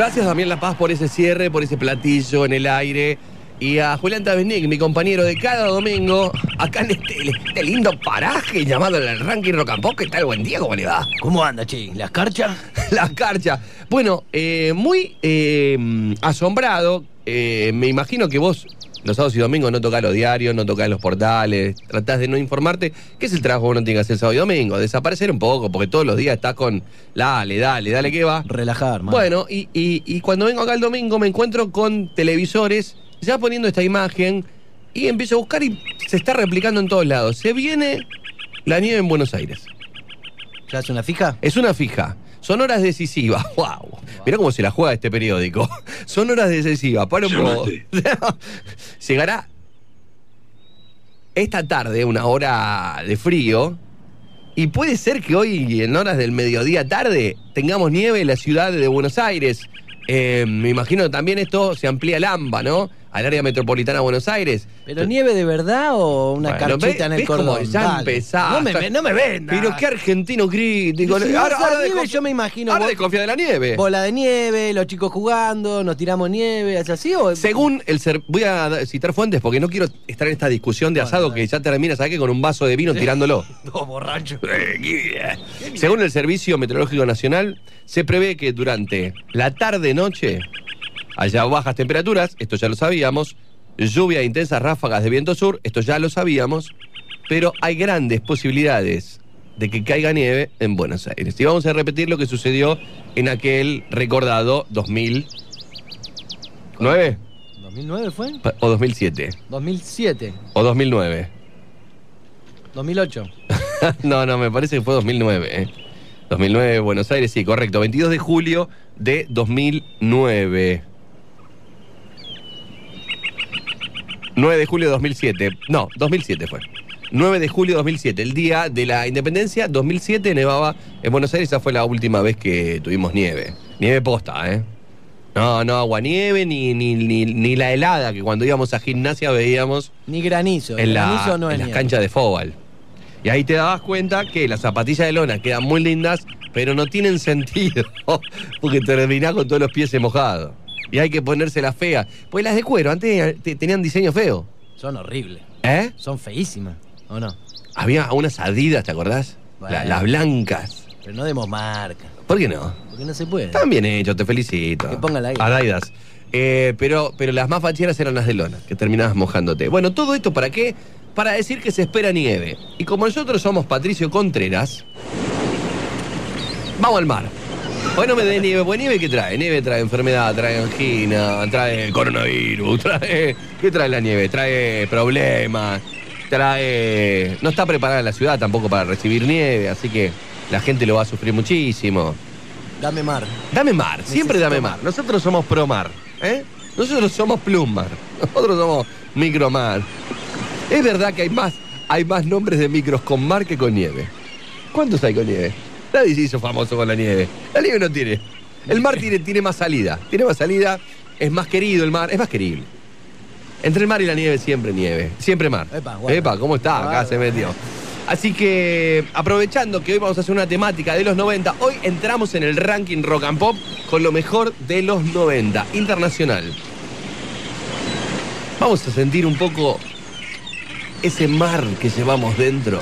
Gracias Damián La Paz por ese cierre, por ese platillo en el aire. Y a Julián Tabesnik, mi compañero de cada domingo, acá en este, este lindo paraje llamado el ranking rock and pop. ¿Qué tal? Buen día, ¿cómo le va? ¿Cómo anda, che? ¿La escarcha? La carcha. Bueno, eh, muy eh, asombrado. eh, me imagino que vos los sábados y domingos no tocás los diarios, no tocás los portales, tratás de no informarte. ¿Qué es el trabajo que uno tiene que hacer sábado y domingo? Desaparecer un poco, porque todos los días estás con dale, dale, dale, ¿qué va? Relajar, man. Bueno, y, y- y cuando vengo acá el domingo me encuentro con televisores ya poniendo esta imagen y empiezo a buscar y se está replicando en todos lados. Se viene la nieve en Buenos Aires. ¿Ya es una fija? Es una fija. Son horas decisivas. ¡Wow! Mirá cómo se la juega este periódico. Son horas decisivas. Para un poco. Llegará esta tarde, una hora de frío. Y puede ser que hoy, en horas del mediodía tarde, tengamos nieve en la ciudad de Buenos Aires. Eh, me imagino también esto se amplía al AMBA, ¿no? Al área metropolitana de Buenos Aires. ¿Pero nieve de verdad o una Bueno, carchita en el cordón? ya Dale. empezás. No me, no me vendas. Pero qué argentino crítico. Si vas a la nieve, desconf- yo me imagino Ahora desconfía de la nieve. Bola de nieve, los chicos jugando, nos tiramos nieve, ¿es así o...? Según el ser, voy a citar fuentes porque no quiero estar en esta discusión de asado que ya termina, ¿sabes qué? Con un vaso de vino tirándolo. No, borracho. Según el Servicio Meteorológico Nacional, se prevé que durante la tarde-noche haya bajas temperaturas, esto ya lo sabíamos, lluvia e intensas ráfagas de viento sur, esto ya lo sabíamos, pero hay grandes posibilidades de que caiga nieve en Buenos Aires. Y vamos a repetir lo que sucedió en aquel recordado 2009 ¿2009 fue? o 2007 2007, o 2009. 2008. no, no, me parece que fue 2009. ¿eh? 2009, Buenos Aires, sí, correcto. 22 de julio de 2009. 9 de julio de 2007. No, 2007 fue. 9 de julio de 2007, el día de la independencia, 2007 nevaba en Buenos Aires, esa fue la última vez que tuvimos nieve. Nieve posta, ¿eh? No, no, aguanieve ni, ni, ni, ni la helada que cuando íbamos a gimnasia veíamos Ni granizo. en, la, granizo no en las canchas de fútbol. Y ahí te dabas cuenta que las zapatillas de lona quedan muy lindas, pero no tienen sentido, porque terminás con todos los pies mojados. Y hay que ponérselas feas. Pues las de cuero, antes te- tenían diseño feo. Son horribles. ¿Eh? Son feísimas, ¿o no? Había unas adidas, ¿te acordás? Bueno. La- las blancas. Pero no demos marca. ¿Por qué no? Porque no se puede. Están bien hechos, te felicito. Que pongan la. Adidas. Eh, pero, pero las más facheras eran las de lona, que terminabas mojándote. Bueno, todo esto para qué? Para decir que se espera nieve. Y como nosotros somos Patricio Contreras, vamos al mar. Hoy no me dé nieve, pues nieve ¿qué trae? Nieve trae enfermedad, trae angina, trae coronavirus, trae. ¿Qué trae la nieve? Trae problemas, trae. No está preparada la ciudad tampoco para recibir nieve, así que la gente lo va a sufrir muchísimo. Dame mar. Dame mar, siempre dame mar. mar. Nosotros somos pro mar, ¿eh? Nosotros somos plumar, nosotros somos micromar. Es verdad que hay más, hay más nombres de micros con mar que con nieve. ¿Cuántos hay con nieve? Nadie se hizo famoso con la nieve. La nieve no tiene. El mar tiene, tiene más salida. Tiene más salida, es más querido el mar, es más querible. Entre el mar y la nieve siempre nieve, siempre mar. Epa, guarda. Epa, ¿cómo está? Acá Guarda. se metió. Así que, aprovechando que hoy vamos a hacer una temática de los 90, hoy entramos en el ranking rock and pop con lo mejor de los 90, internacional. Vamos a sentir un poco ese mar que llevamos dentro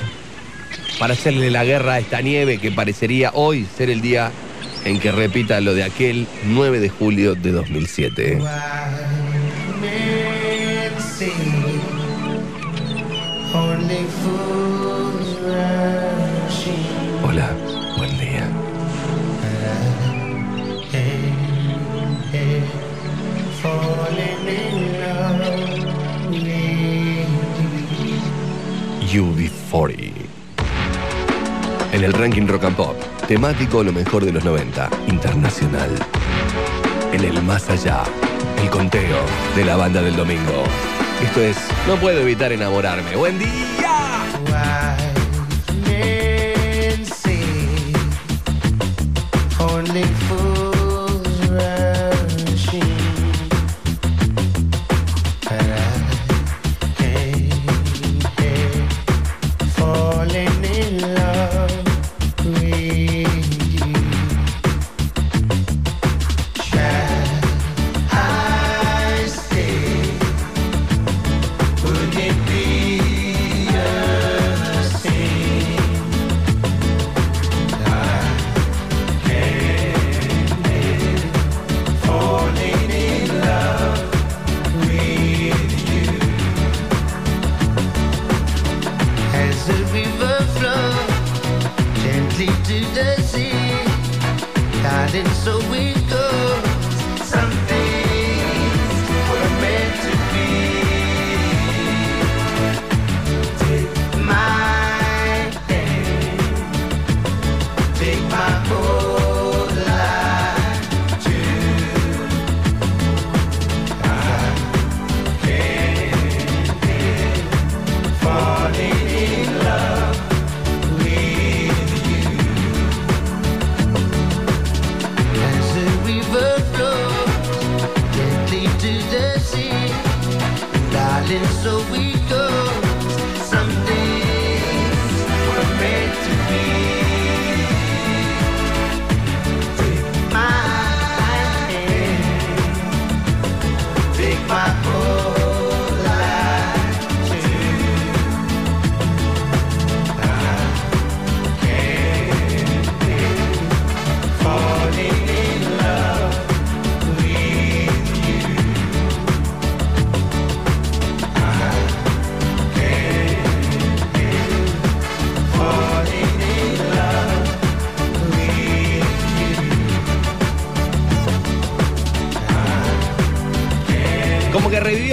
para hacerle la guerra a esta nieve que parecería hoy ser el día en que repita lo de aquel 9 de julio de 2007. Only fools rushing. Hola, buen día. Hey, hey, falling in love with UB40. En el ranking rock and pop, temático lo mejor de los 90, internacional. En el más allá, el conteo de la banda del domingo. Esto es No puedo evitar enamorarme. ¡Buen día!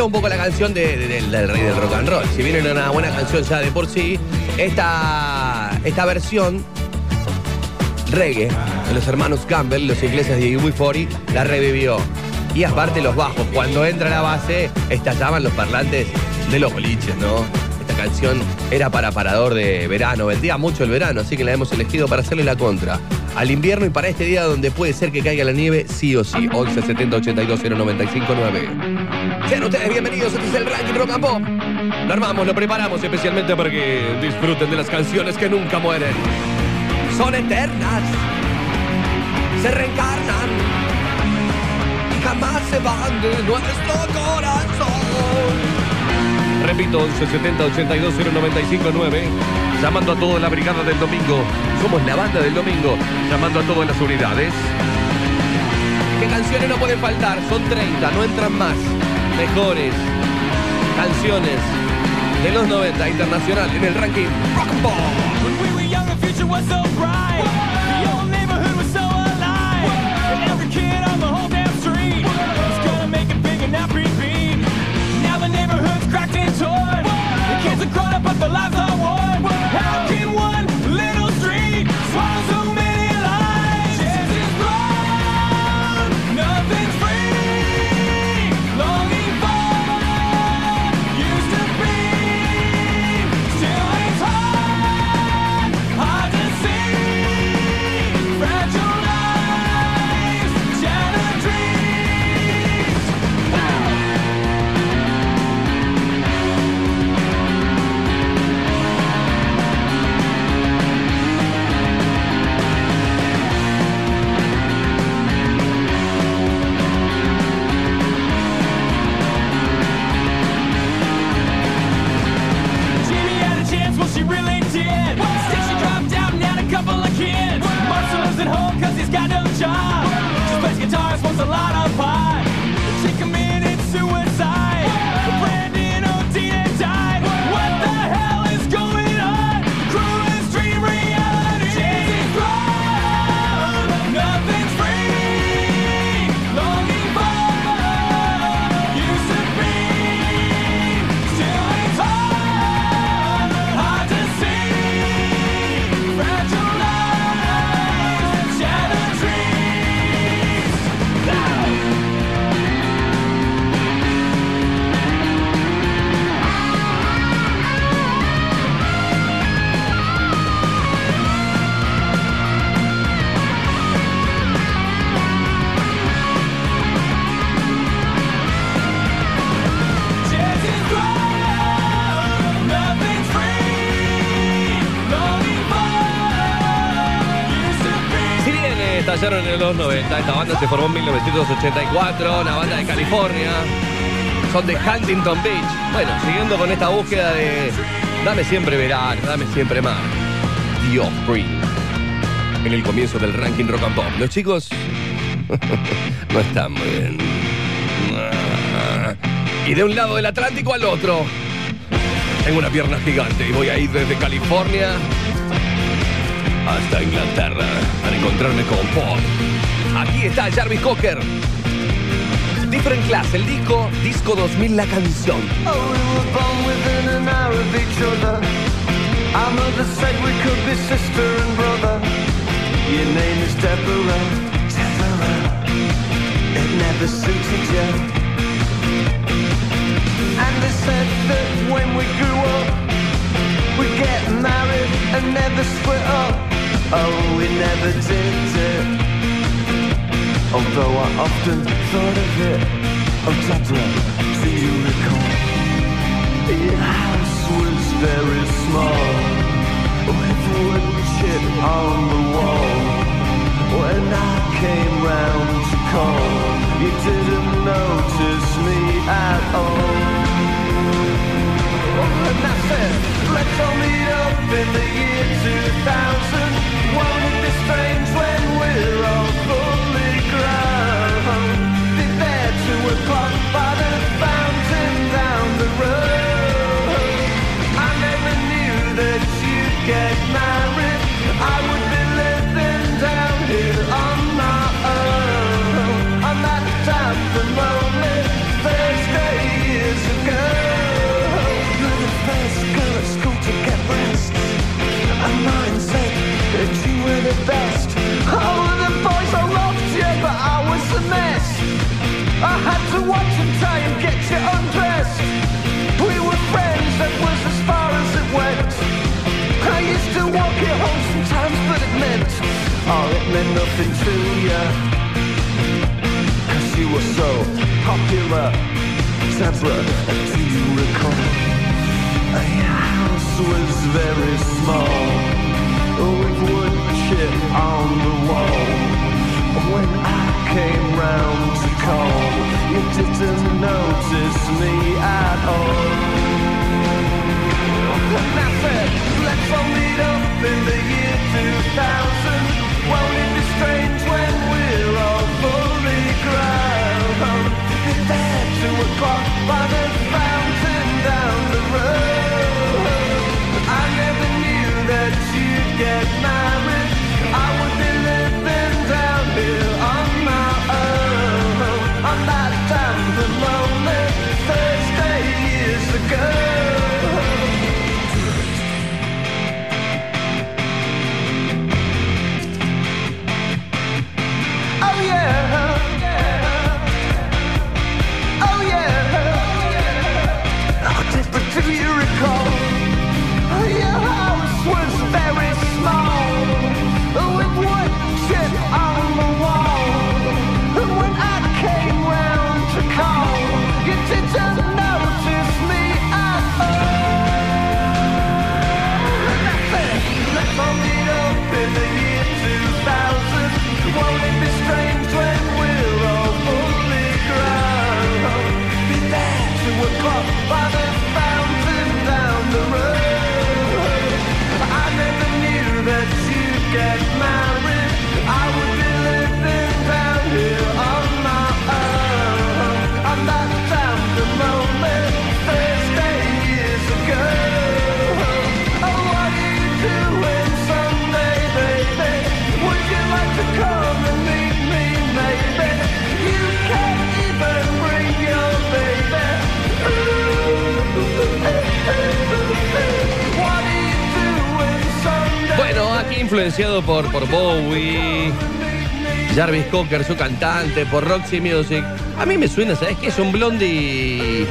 Un poco la canción de- de- del, rey del rock and roll. Si bien era una buena canción ya de por sí, esta, esta versión reggae de los hermanos Campbell, los ingleses de UB40, la revivió. Y aparte los bajos, cuando entra la base, estallaban los parlantes de los boliches, ¿no? Esta canción era para parador de verano, vendía mucho el verano, así que la hemos elegido para hacerle la contra. Al invierno y para este día donde puede ser que caiga la nieve, sí o sí. 11 70 82 095 9. Sean ustedes bienvenidos, este es el ranking Rock and Pop. Lo armamos, lo preparamos especialmente para que disfruten de las canciones que nunca mueren. Son eternas, se reencarnan y jamás se van de nuestro corazón. Repito, 11 70 82 095 9. Llamando a toda la brigada del domingo. Somos la banda del domingo. Llamando a todas las unidades. ¿Qué canciones no pueden faltar? Son 30, no entran más. Mejores canciones de los 90 internacional en el ranking Rock and Pop. 1990. Esta banda se formó en 1984, una banda de California. Son de Huntington Beach. Bueno, siguiendo con esta búsqueda de dame siempre verano, dame siempre más. The Offspring. En el comienzo del ranking rock and pop. Los chicos no están muy bien. Y de un lado del Atlántico al otro. Tengo una pierna gigante y voy a ir desde California hasta Inglaterra encontrarme con Paul. Aquí está Jarvis Cocker. Different Class, el disco, disco 2000, la canción. Oh, we. It never suited you. And they said that when we grew up, we'd get married and never split up. Oh, we never did it. Although I often thought of it. Oh, Deborah, do you recall? Your house was very small With wood chip on the wall When I came round to call You didn't notice me at all oh, And I said, let's all meet up in the year 2000 Won't it be strange when we're all fully grown? Be there by the fountain down the road to watch and get you undressed. We were friends, that was as far as it went. I used to walk you home sometimes, but it meant Oh, it meant nothing to you Cause you were so popular. Do you recall? House was very small With on the wall. When I came round call You didn't notice me at all. And I said, let's all meet up in the year 2000 Won't it be strange when we're all fully grown? Be there two o'clock by the fountain down the road. I never knew that you'd get married por, Bowie, Jarvis Cocker, su cantante, por Roxy Music. A mí me suena, ¿sabes qué? Es un blondie.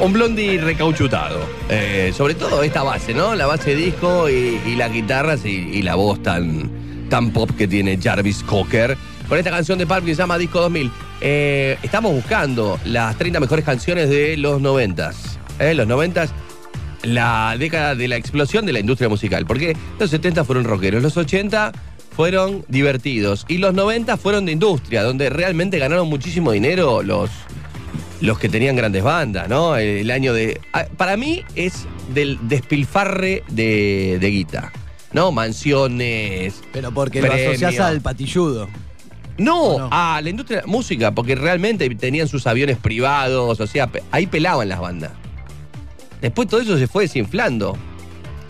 Un blondie recauchutado. Eh, sobre todo esta base, ¿no? La base disco y, las guitarras y, y la voz tan, tan pop que tiene Jarvis Cocker. Con esta canción de Pulp que se llama Disco 2000. Eh, estamos buscando las 30 mejores canciones de los 90s. ¿eh? Los 90s la década de la explosión de la industria musical. Porque los 70 fueron rockeros, los 80 fueron divertidos y los 90 fueron de industria, donde realmente ganaron muchísimo dinero los, los que tenían grandes bandas, ¿no? El año de... ah, Para mí es del despilfarre de, de guita, ¿no? Mansiones. Pero porque lo Premio. asociás al patilludo. No, ¿O no? a la industria de la música, porque realmente tenían sus aviones privados, o sea, ahí pelaban las bandas. Después todo eso se fue desinflando.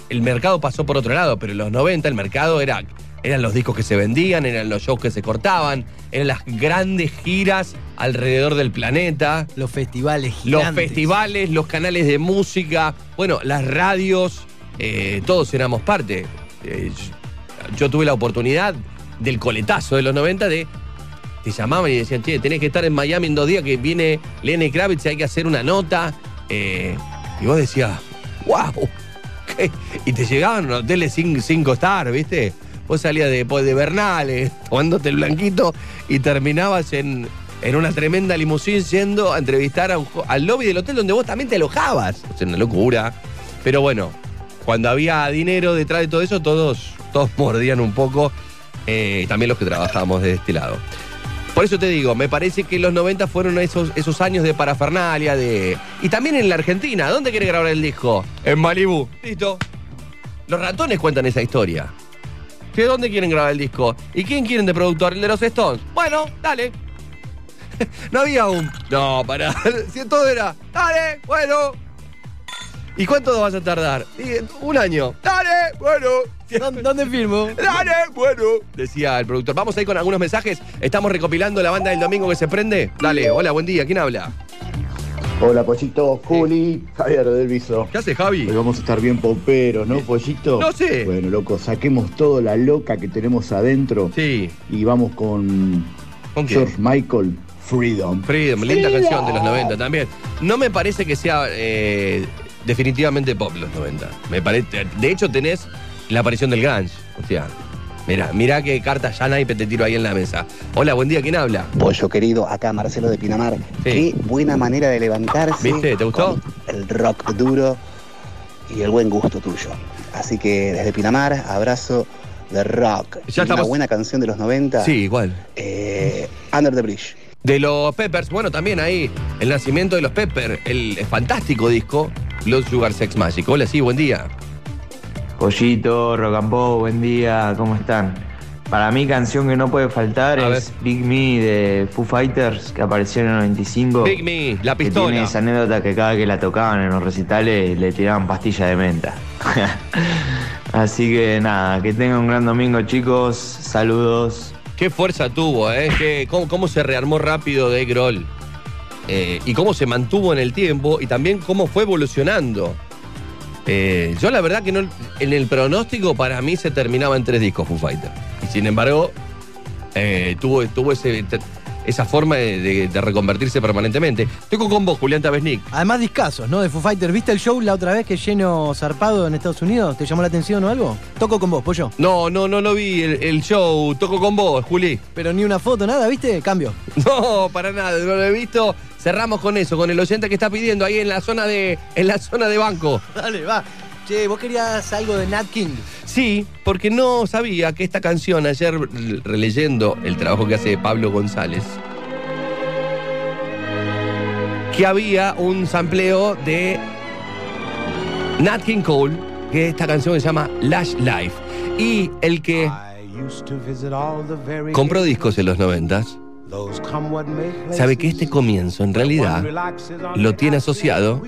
El mercado pasó por otro lado, pero en los 90 el mercado era, eran los discos que se vendían, eran los shows que se cortaban, eran las grandes giras alrededor del planeta, Los festivales los gigantes. festivales, los canales de música, bueno, las radios, eh, todos éramos parte. Eh, yo- yo tuve la oportunidad del coletazo de los 90 de te llamaban y decían, che, tenés que estar en Miami en dos días que viene Lenny Kravitz y hay que hacer una nota. Eh, y vos decías, wow. Y te llegaban hoteles cin- cinco star, ¿viste? Vos salías de, pues, de Bernales, tomándote el blanquito y terminabas en, en una tremenda limusín yendo a entrevistar a un al lobby del hotel donde vos también te alojabas. O sea, una locura. Pero bueno, cuando había dinero detrás de todo eso, todos, todos mordían un poco. eh, también los que trabajábamos de este lado. Por eso te digo, me parece que los 90 fueron esos, esos años de parafernalia, de. Y también en la Argentina. ¿Dónde quiere grabar el disco? En Malibú. Listo. Los ratones cuentan esa historia. ¿De dónde quieren grabar el disco? ¿Y quién quieren de productor? ¿El de los Stones? Bueno, dale. No había un. No, pará. Si todo era. Dale, bueno. ¿Y cuánto vas a tardar? Y, un año. Dale, bueno. ¿Dónde, firmo? Dale, bueno. Decía el productor. Vamos a ir con algunos mensajes. Estamos recopilando la banda del domingo que se prende. Dale, hola, buen día. ¿Quién habla? Hola, Pollito, Juli, Javier del Viso. ¿Qué hace, Javi? Hoy vamos a estar bien poperos, ¿no, Pollito? No sé. Bueno, loco, saquemos toda la loca que tenemos adentro Sí. y vamos con ¿Con qué? George Michael, Freedom. Freedom, linda canción de los 90 también. No me parece que sea eh, definitivamente pop los 90. Me parece, de hecho tenés la aparición del grunge. O sea, mira, mira qué carta ya naipe te tiro ahí en la mesa. Hola, buen día, ¿quién habla? Pollo querido, acá Marcelo de Pinamar. Qué buena manera de levantarse. ¿Viste? ¿Te gustó? con El rock duro y el buen gusto tuyo. Así que desde Pinamar, abrazo de rock. Ya Y Una estamos- buena canción de los 90. Sí, igual. eh, Under the Bridge. De los Peppers, bueno, también ahí el nacimiento de los Peppers, el fantástico disco Blood Sugar Sex Magic. Hola, sí, buen día. Pollito, Pop, buen día, ¿cómo están? Para mí, canción que no puede faltar A es Big Me de Foo Fighters, que apareció en el 95. Big Me, la que tiene pistola. esa anécdota que cada que la tocaban en los recitales le tiraban pastilla de menta. Así que nada, que tengan un gran domingo, chicos. Saludos. Qué fuerza tuvo, ¿eh? Cómo, se rearmó rápido de Grohl. Eh, y cómo se mantuvo en el tiempo y también cómo fue evolucionando. Eh, yo la verdad que no, en el pronóstico para mí se terminaba en tres discos Foo Fighter. Y sin embargo, eh, tuvo, tuvo ese, esa forma de, de- de reconvertirse permanentemente. Estoy con vos, Julián Tabesnik. Además, discasos, ¿no? De Foo Fighters. ¿Viste el show la otra vez que lleno zarpado en Estados Unidos? ¿Te llamó la atención o algo? Toco con vos, pollo. No, no, no lo vi el, el show. Toco con vos, Juli. Pero ni una foto, nada, ¿viste? Cambio. No, para nada, no lo he visto. Cerramos con eso, con el oyente que está pidiendo ahí en la zona de, en la zona de banco. Dale, va. Che, vos querías algo de Nat King. Sí, porque no sabía que esta canción, ayer releyendo el trabajo que hace Pablo González, que había un sampleo de Nat King Cole, que esta canción se llama Lash Life. Y el que compró discos en los noventas, sabe que este comienzo en realidad lo tiene asociado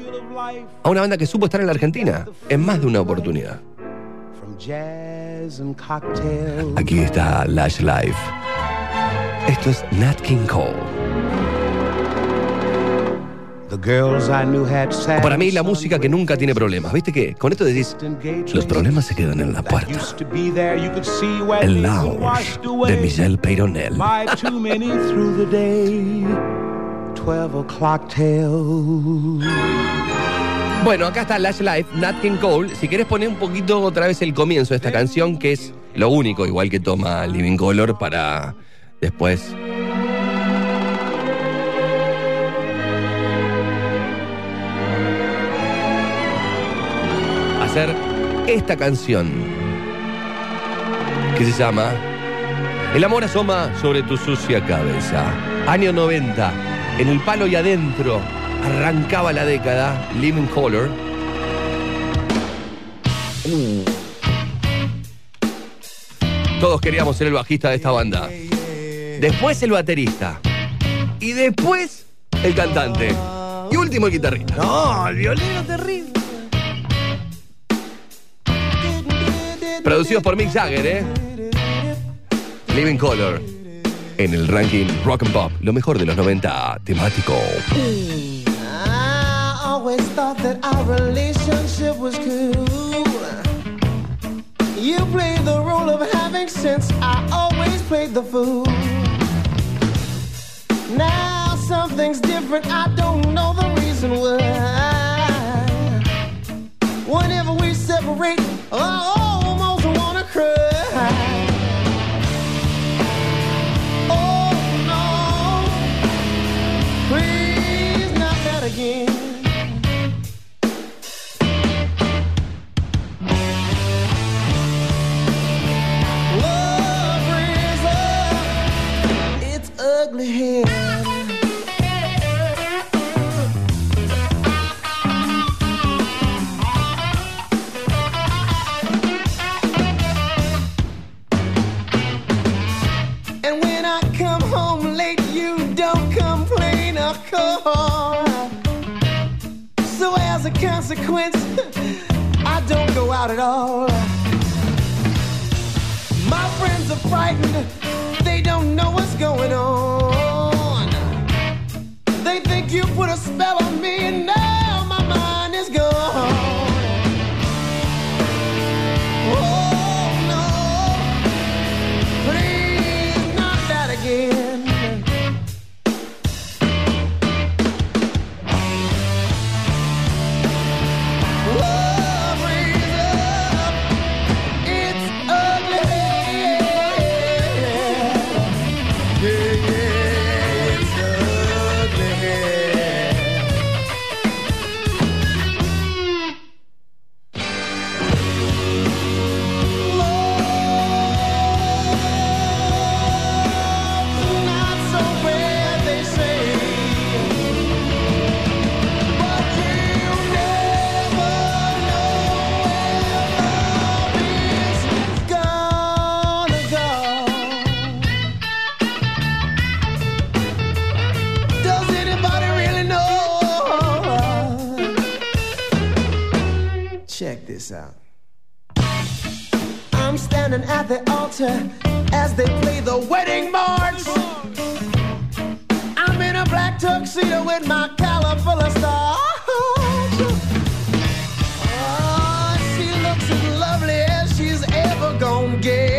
a una banda que supo estar en la Argentina en más de una oportunidad. Aquí está Lash Life. Esto es Nat King Cole. Para mí la música que nunca tiene problemas. ¿Viste qué? Con esto decís, los problemas se quedan en la puerta. El lounge de Michelle Peyronel. Bueno, acá está Lash Life, Nat King Cole. Si querés poner un poquito otra vez el comienzo de esta canción, que es lo único, igual que toma Living Color para después. Hacer esta canción que se llama El amor asoma sobre tu sucia cabeza. Año 90, en el palo y adentro, arrancaba la década, Living Color. Todos queríamos ser el bajista de esta banda. Después el baterista. Y después el cantante. Y último el guitarrista. No, el violero terrible. Producidos por Mick Jagger, ¿eh? Living Color. En el ranking Rock and Pop, lo mejor de los 90, temático. That our relationship was cool. You played the role of having sense, I always played the fool. Now something's different, I don't know the reason why. Whenever we separate, I And when I come home late, you don't complain. So as a consequence, I don't go out at all. My friends are frightened, they don't know what's going on. Put a spell on me, now this out. I'm standing at the altar as they play the wedding march. I'm in a black tuxedo with my collar full of stars. Oh, she looks as lovely as she's ever gonna get.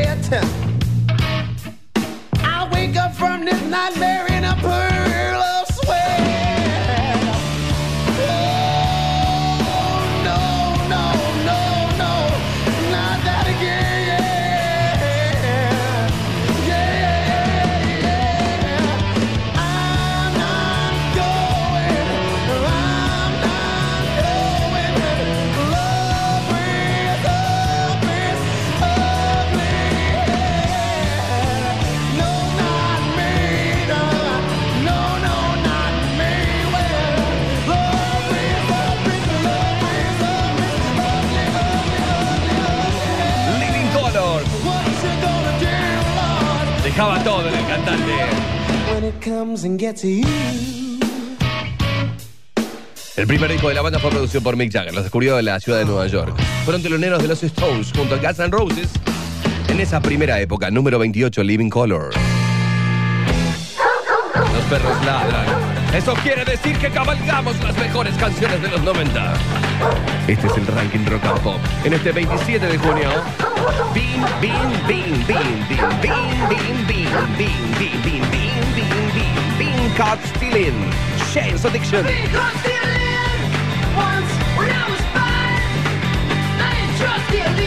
El primer disco de la banda fue producido por Mick Jagger. Los descubrió en la ciudad de Nueva York. Fueron teloneros de los Stones junto a Guns N' Roses en esa primera época. Número 28, Living Color. Los perros ladran. Eso quiere decir que cabalgamos las mejores canciones de los 90. Este es el ranking rock and pop. En este 27 de junio. Bean, bean, bean, bean, bean, bean, bean, bean, bean, bean, bean, bean, bean, bean, bean, caught stealing. Shane's addiction. Bean caught stealing once when I was five. I didn't trust the elite.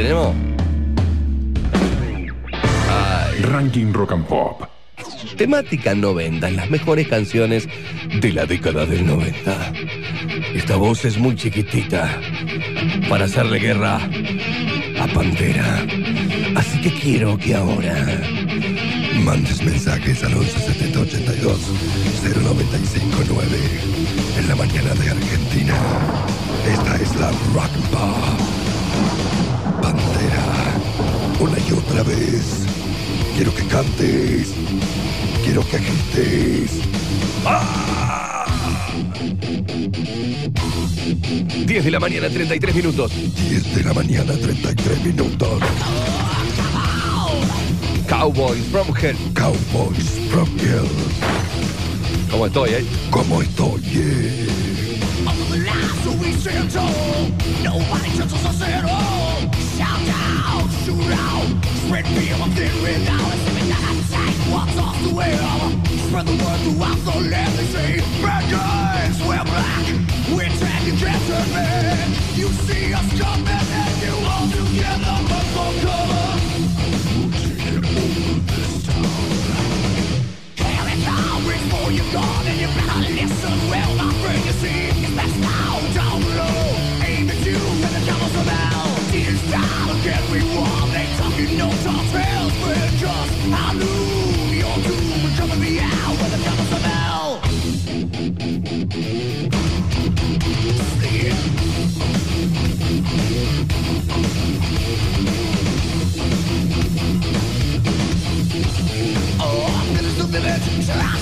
Tenemos? Ay, Ranking Rock and Pop. temática 90, las mejores canciones de la década del 90. Esta voz es muy chiquitita para hacerle guerra a Pantera. Así que quiero que ahora mandes mensajes al 117082 0959 en la mañana de Argentina. Esta es la Rock and Pop. Pantera, una y otra vez. Quiero que cantes. Quiero que grites. ¡Ah! 10 de la mañana, 33 minutos. 10 de la mañana, 33 minutos. Cowboys from Hell. Cowboys from Hell. ¿Cómo estoy, eh? ¿Cómo estoy, eh? now Spread fear of thin without Living the hot tank, walks off the wheel Spread the word throughout the land They say, bad guys, we're black We're track and can't turn back You see us coming and you all together But for cover We'll take over this town Here it comes, reach for your gun And you better listen well.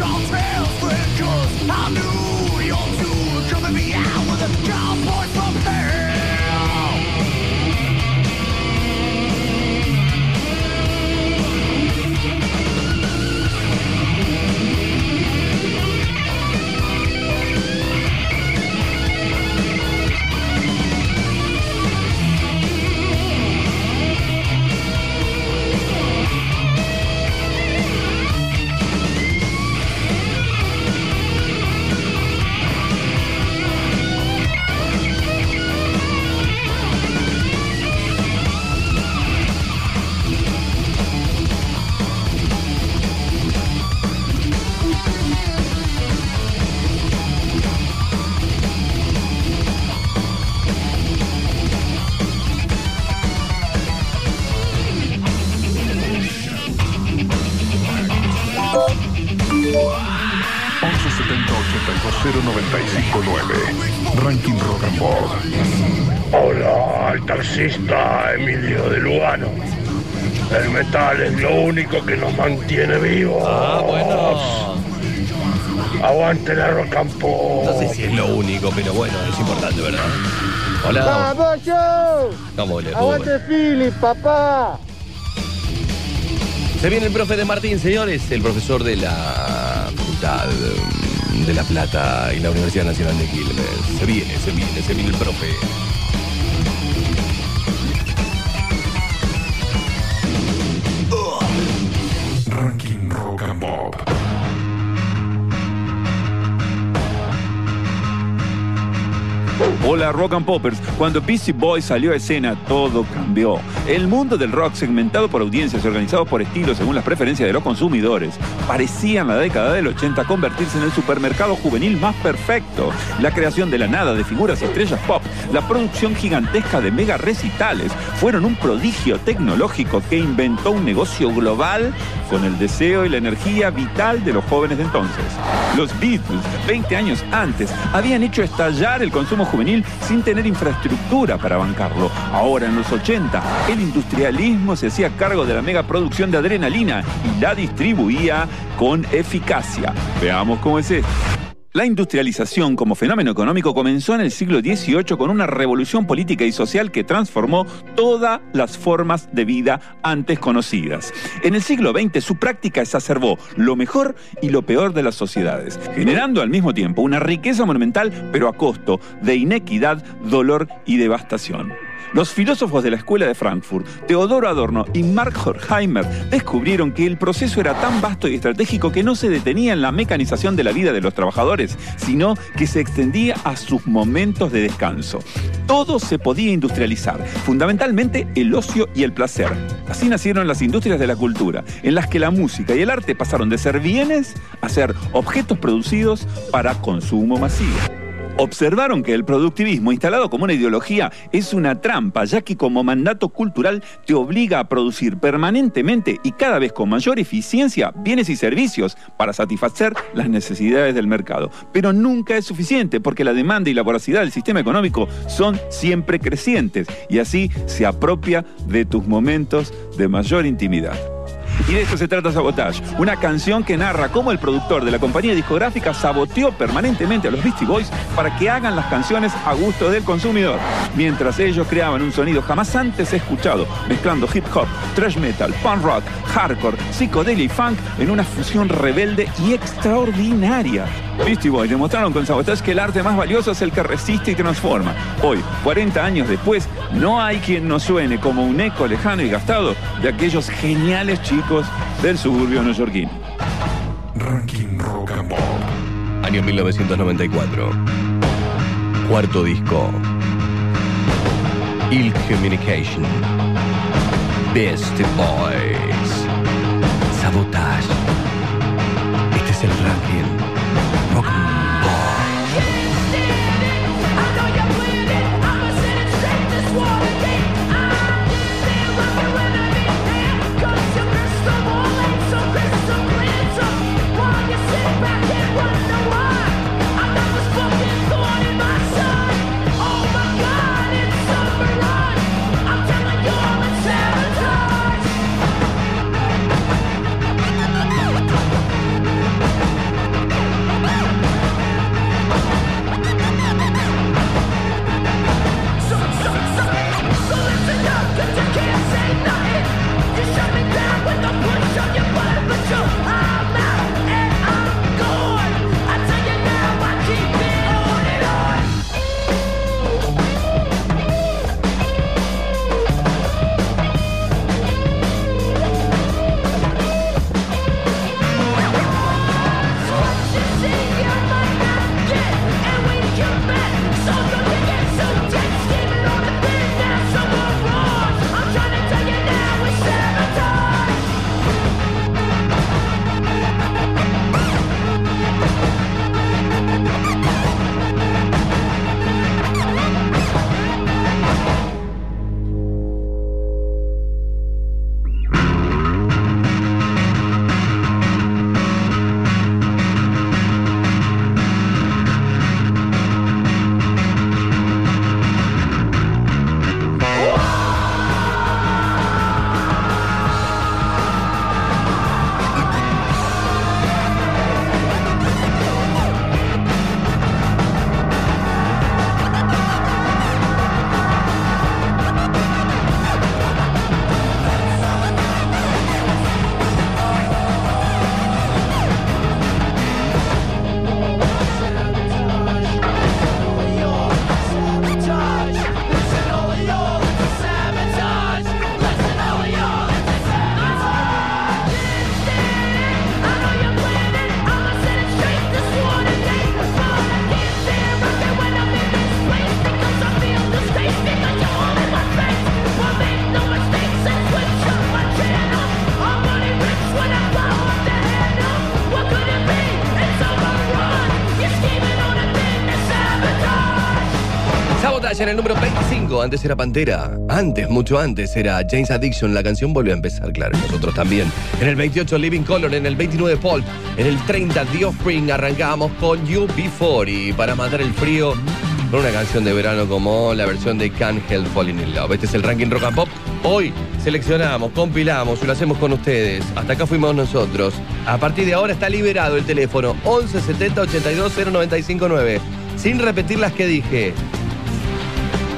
assaulted! Ranking Rock and. Hola, el taxista Emilio de Lugano. El metal es lo único que nos mantiene vivos. Ah, bueno. Aguante la rock and pop. No sé si es lo único, pero bueno, es importante, ¿verdad? Hola. ¡Vamos, yo! ¿Cómo le ¡Aguante Philip, papá! Se viene el profe de Martín, señores, el profesor de la Facultad de La Plata y la Universidad Nacional de Quilmes. Se viene, se viene, se viene el profe. Hola Rock and Poppers. Cuando Beastie Boys salió a escena, todo cambió. El mundo del rock, segmentado por audiencias y organizado por estilos según las preferencias de los consumidores, parecía en la década del 80 convertirse en el supermercado juvenil más perfecto. La creación de la nada de figuras y estrellas pop la producción gigantesca de mega recitales fueron un prodigio tecnológico que inventó un negocio global con el deseo y la energía vital de los jóvenes de entonces. Los Beatles, 20 años antes, habían hecho estallar el consumo juvenil sin tener infraestructura para bancarlo. Ahora, en los 80, el industrialismo se hacía cargo de la megaproducción de adrenalina y la distribuía con eficacia. Veamos cómo es esto. La industrialización como fenómeno económico comenzó en el siglo XVIII con una revolución política y social que transformó todas las formas de vida antes conocidas. En el siglo XX su práctica exacerbó lo mejor y lo peor de las sociedades, generando al mismo tiempo una riqueza monumental pero a costo de inequidad, dolor y devastación. Los filósofos de la Escuela de Frankfurt, Teodoro Adorno y Mark Horkheimer, descubrieron que el proceso era tan vasto y estratégico que no se detenía en la mecanización de la vida de los trabajadores, sino que se extendía a sus momentos de descanso. Todo se podía industrializar, fundamentalmente el ocio y el placer. Así nacieron las industrias de la cultura, en las que la música y el arte pasaron de ser bienes a ser objetos producidos para consumo masivo. Observaron que el productivismo instalado como una ideología es una trampa, ya que como mandato cultural te obliga a producir permanentemente y cada vez con mayor eficiencia bienes y servicios para satisfacer las necesidades del mercado. Pero nunca es suficiente porque la demanda y la voracidad del sistema económico son siempre crecientes y así se apropia de tus momentos de mayor intimidad. Y de esto se trata Sabotage, una canción que narra cómo el productor de la compañía discográfica saboteó permanentemente a los Beastie Boys para que hagan las canciones a gusto del consumidor, mientras ellos creaban un sonido jamás antes escuchado, mezclando hip hop, thrash metal, punk rock, hardcore, psicodelia y funk en una fusión rebelde y extraordinaria. Beastie Boys demostraron con Sabotage que el arte más valioso es el que resiste y transforma. Hoy, 40 años después, no hay quien nos suene como un eco lejano y gastado de aquellos geniales chicos del suburbio neoyorquino. Ranking Rock and Pop. Año 1994. Cuarto disco. Ill Communication. Beastie Boys. Sabotage. Este es el ranking. Rock en el número 25. Antes era Pantera. Antes, mucho antes, era James Addiction. La canción volvió a empezar, claro. Nosotros también. En el 28, Living Color. En el 29, Paul. En el 30, The Offspring. Arrancábamos con You Before. Y para matar el frío, con una canción de verano como la versión de Can't Help Falling in Love. Este es el ranking rock and pop. Hoy seleccionamos, compilamos y lo hacemos con ustedes. Hasta acá fuimos nosotros. A partir de ahora está liberado el teléfono 11 70 82 0959. Sin repetir las que dije.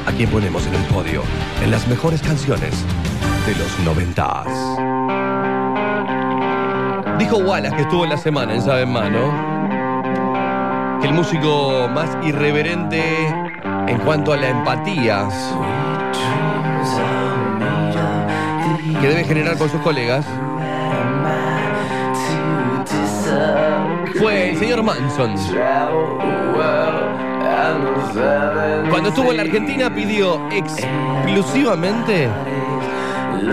¿A quién ponemos en el podio? En las mejores canciones de los noventas. Dijo Wallace que estuvo en la semana en Saben Mano que el músico más irreverente en cuanto a la empatía que debe generar con sus colegas fue el señor Manson. Cuando estuvo en la Argentina pidió exclusivamente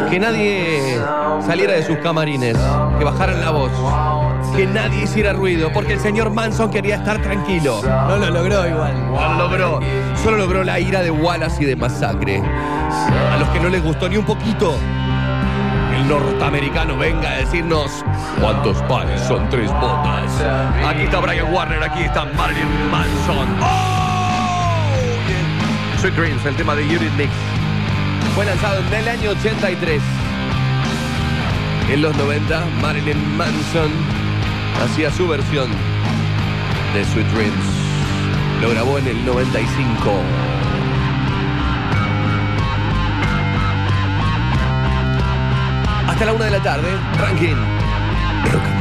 que nadie saliera de sus camarines, que bajaran la voz, que nadie hiciera ruido, porque el señor Manson quería estar tranquilo. No lo logró igual. No lo logró. Solo logró la ira de Wallace y de Masacre. A los que no les gustó ni un poquito el norteamericano venga a decirnos cuántos pares son tres botas. Aquí está Brian Warner, aquí está Marilyn Manson. ¡Oh! Sweet Dreams, el tema de Unit Mix. Fue lanzado en el año 83. En los 90, Marilyn Manson hacía su versión de Sweet Dreams. Lo grabó en el 95. Hasta la una de la tarde, ranking.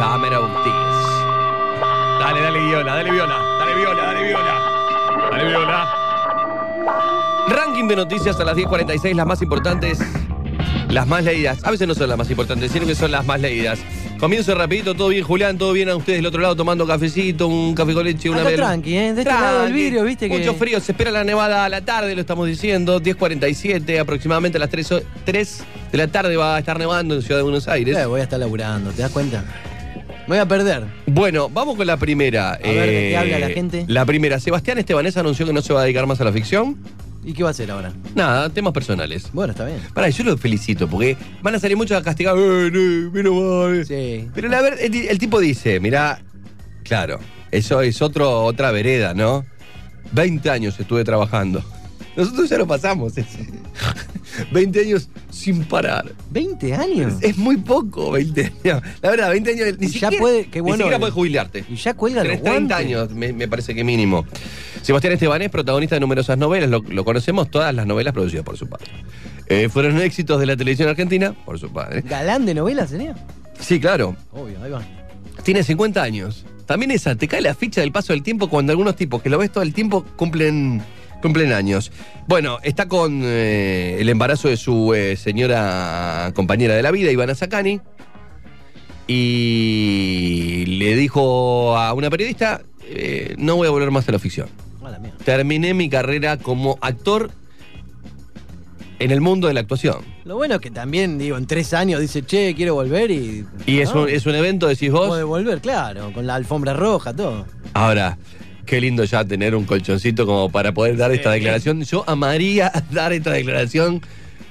Of Thieves. Dale, dale viola, dale viola, dale viola, dale viola. Dale viola. Ranking de noticias a las 10.46, las más importantes, las más leídas. A veces no son las más importantes, sino que son las más leídas. Comienzo rapidito, todo bien, Julián, todo bien a ustedes del otro lado tomando cafecito, un café con leche, una Acá tranqui, ¿eh? De este lado del vidrio, viste que- Mucho frío, se espera la nevada a la tarde, lo estamos diciendo, 10.47, aproximadamente a las 3, o- 3 de la tarde va a estar nevando en Ciudad de Buenos Aires. Eh, voy a estar laburando, ¿te das cuenta? Me voy a perder. Bueno, vamos con la primera. eh, A ver, ¿de qué habla la gente? La primera, Sebastián Estebanés anunció que no se va a dedicar más a la ficción. ¿Y qué va a hacer ahora? Nada, temas personales. Bueno, está bien. Pará, yo lo felicito porque van a salir muchos a castigar. "Eh, no, menos mal". Sí. Pero la ver, el, el tipo dice, mirá, claro, eso es otro, otra vereda, ¿no? 20 años estuve trabajando. Nosotros ya lo pasamos ese. 20 años sin parar. ¿20 años? Es muy poco, 20 años. La verdad, 20 años. Ni Y ya siquiera, puede- qué bueno ni siquiera puedes jubilarte. Y ya cuelga los Tenés 30 guantes. años, me, me parece que mínimo. Sebastián Estebanés, protagonista de numerosas novelas, lo, lo conocemos, todas las novelas producidas por su padre. Eh, fueron éxitos de la televisión argentina por su padre. ¿Galán de novela sería? Sí, claro. Obvio, ahí va. Tiene 50 años. También esa, te cae la ficha del paso del tiempo cuando algunos tipos que lo ves todo el tiempo cumplen, cumplen años. Bueno, está con eh, el embarazo de su eh, señora compañera de la vida, Ivana Sacani. Y le dijo a una periodista, eh, no voy a volver más a la ficción. Terminé mi carrera como actor en el mundo de la actuación. Lo bueno es que también, digo, en tres años dice, che, quiero volver y. Y es, un, es un evento, decís vos. Puede volver, claro, con la alfombra roja, todo. Ahora, qué lindo ya tener un colchoncito como para poder dar esta declaración. Yo amaría dar esta declaración.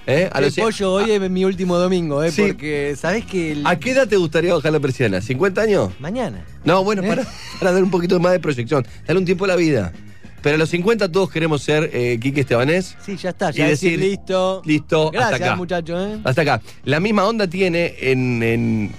¿eh? A el los- pollo hoy es mi último domingo, ¿eh? Sí. Porque, ¿sabés que el- ¿A qué edad te gustaría bajar la persiana? ¿50 años? Mañana. No, bueno, ¿Eh? para, para dar un poquito más de proyección. Dale un tiempo a la vida. Pero a los 50 todos queremos ser eh, Quique Estebanés. Sí, ya está, Y ya decir, decir, listo. Listo, Gracias, hasta acá. muchacho, ¿eh? Hasta acá. La misma onda tiene en. en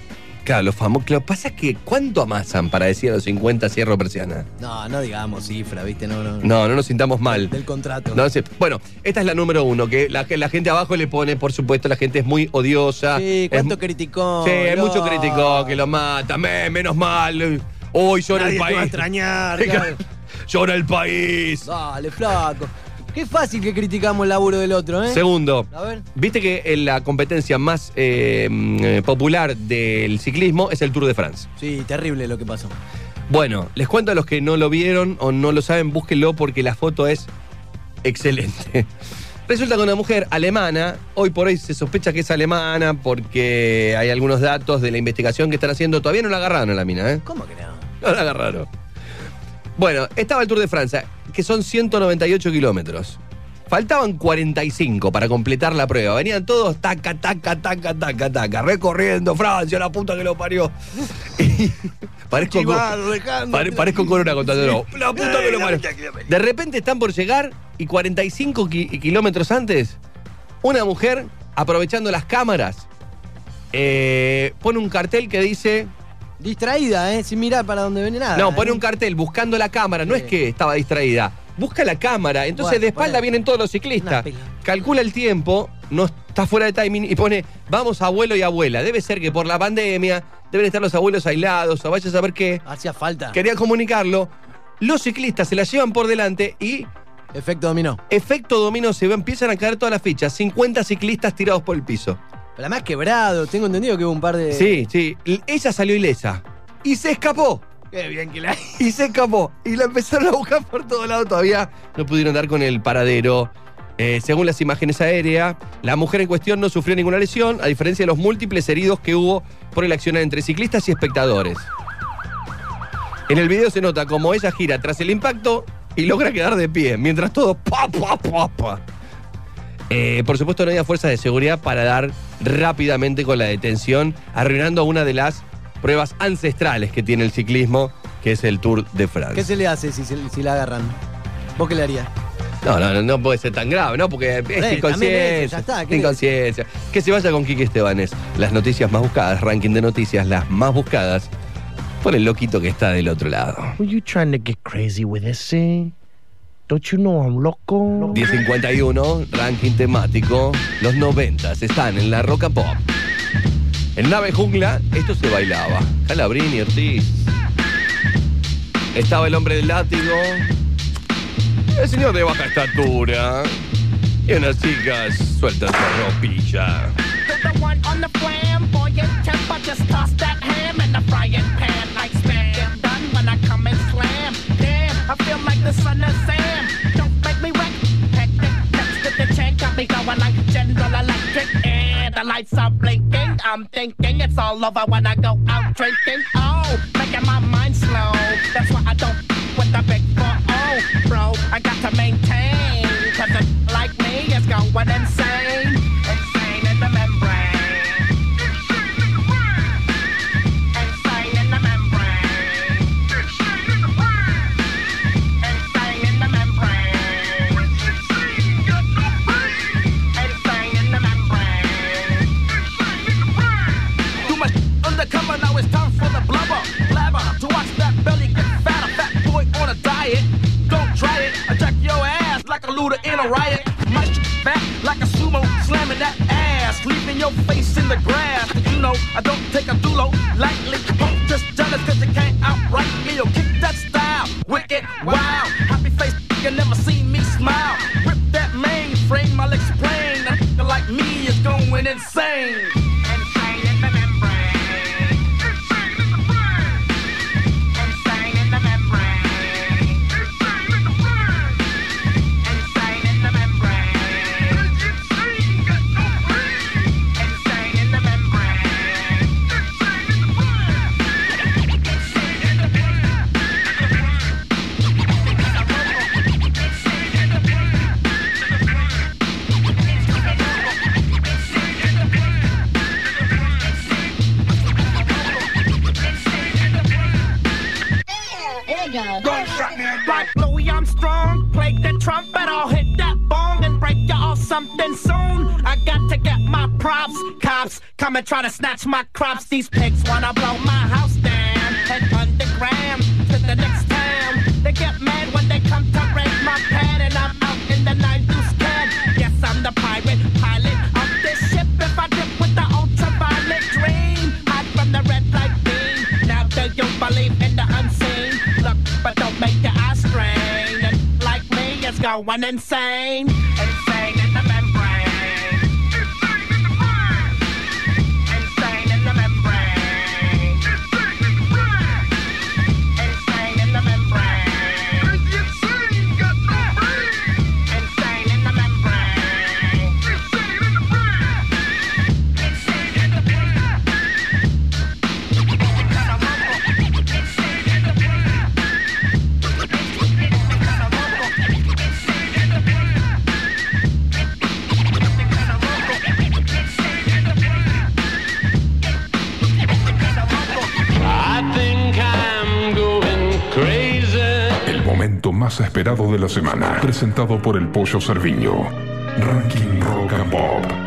claro, los famosos. Lo que pasa es que ¿cuánto amasan para decir a los 50 cierro persiana? No, no digamos cifra, ¿viste? No, no. No, no nos sintamos mal. Del contrato. No sé. Bueno, esta es la número uno, que la, la gente abajo le pone, por supuesto, la gente es muy odiosa. Sí, ¿cuánto es, criticó? Sí, hay No. mucho crítico que lo mata. Me, menos mal. Hoy llora Nadie el te va a país. extrañar, claro. llora el país. Dale, flaco. Qué fácil que criticamos el laburo del otro, ¿eh? Segundo, A ver. viste que en la competencia más eh, mm, eh, popular del ciclismo es el Tour de France. Sí, terrible lo que pasó. Bueno, les cuento a los que no lo vieron o no lo saben, búsquenlo porque la foto es excelente. Resulta que una mujer alemana, hoy por hoy se sospecha que es alemana porque hay algunos datos de la investigación que están haciendo. Todavía no la agarraron a la mina, ¿eh? ¿Cómo que no? No la agarraron. Bueno, estaba el Tour de Francia, que son 198 kilómetros. Faltaban 45 para completar la prueba. Venían todos taca, taca, taca, taca, taca, recorriendo Francia, la puta que lo parió. Y parezco, co- Chivar, dejando. pare- parezco corona contándolo. La puta que lo parió. De repente están por llegar y 45 ki- kilómetros antes, una mujer, aprovechando las cámaras, eh, pone un cartel que dice Distraída, ¿eh? Sin mirar para donde viene nada. no, pone ¿eh? un cartel buscando la cámara, no es que estaba distraída. Busca la cámara, entonces Bueno, de espalda bueno. vienen todos los ciclistas. Calcula el tiempo, no está fuera de timing y pone, vamos abuelo y abuela. Debe ser que por la pandemia deben estar los abuelos aislados o vaya a saber qué. Hacía falta. Quería comunicarlo. Los ciclistas se la llevan por delante y Efecto dominó. efecto dominó, se ve, empiezan a caer todas las fichas. 50 ciclistas tirados por el piso. Pero además quebrado, tengo entendido que hubo un par de. Sí, sí. Ella salió ilesa y se escapó. Qué bien que la. y se escapó. Y la empezaron a buscar por todos lados. Todavía no pudieron dar con el paradero. Eh, según las imágenes aéreas, la mujer en cuestión no sufrió ninguna lesión, a diferencia de los múltiples heridos que hubo por el accionar entre ciclistas y espectadores. En el video se nota como ella gira tras el impacto y logra quedar de pie, mientras todo pa, pa, pa, pa. Eh, por supuesto, no había fuerzas de seguridad para dar rápidamente con la detención, arruinando una de las pruebas ancestrales que tiene el ciclismo, que es el Tour de Francia. ¿Qué se le hace si, se- si la agarran? ¿Vos qué le harías? No, no, no, no puede ser tan grave, ¿no? Porque es eso, inconsciencia. está, ¿qué le- inconsciencia. Que se vaya con Quique Estebanes. Las noticias más buscadas, ranking de noticias, las más buscadas, por el loquito que está del otro lado. Were you trying to get crazy with this, eh? Don't you know I'm loco? 1051, ranking temático. Los 90 están en la Roca Pop. En Nave Jungla, esto se bailaba. Calabrini, Ortiz. Estaba el hombre del látigo. El señor de baja estatura. Y unas chicas sueltas de ropilla. To the one on the flamboyant temper, just toss that ham in the frying pan like the son of Sam. Don't make me wreck. Hectic, next to the check, got me going like General Electric. And the lights are blinking. I'm thinking it's all over when I go out drinking. Oh, making my mind slow. That's why I don't with the big four. Oh, bro, I got to maintain. Cause a like me is going insane. In a riot. My back like a sumo, slamming that ass. Leaving your face in the grass. Did you know I don't take a dulo lightly? Punk just jealous cause you can't outright me. Yo, kick that style. Wicked, wow. Happy face, you never seen me smile. Rip that mainframe, I'll explain. A like me is going. Insane trumpet, I'll hit that bong and break off something soon. I got to get my props. Cops come and try to snatch my crops. These pigs wanna blow my house down. Head underground to the next me, it's going insane. Más esperado de la semana, presentado por el Pollo Cerviño. Ranking Rock and Pop.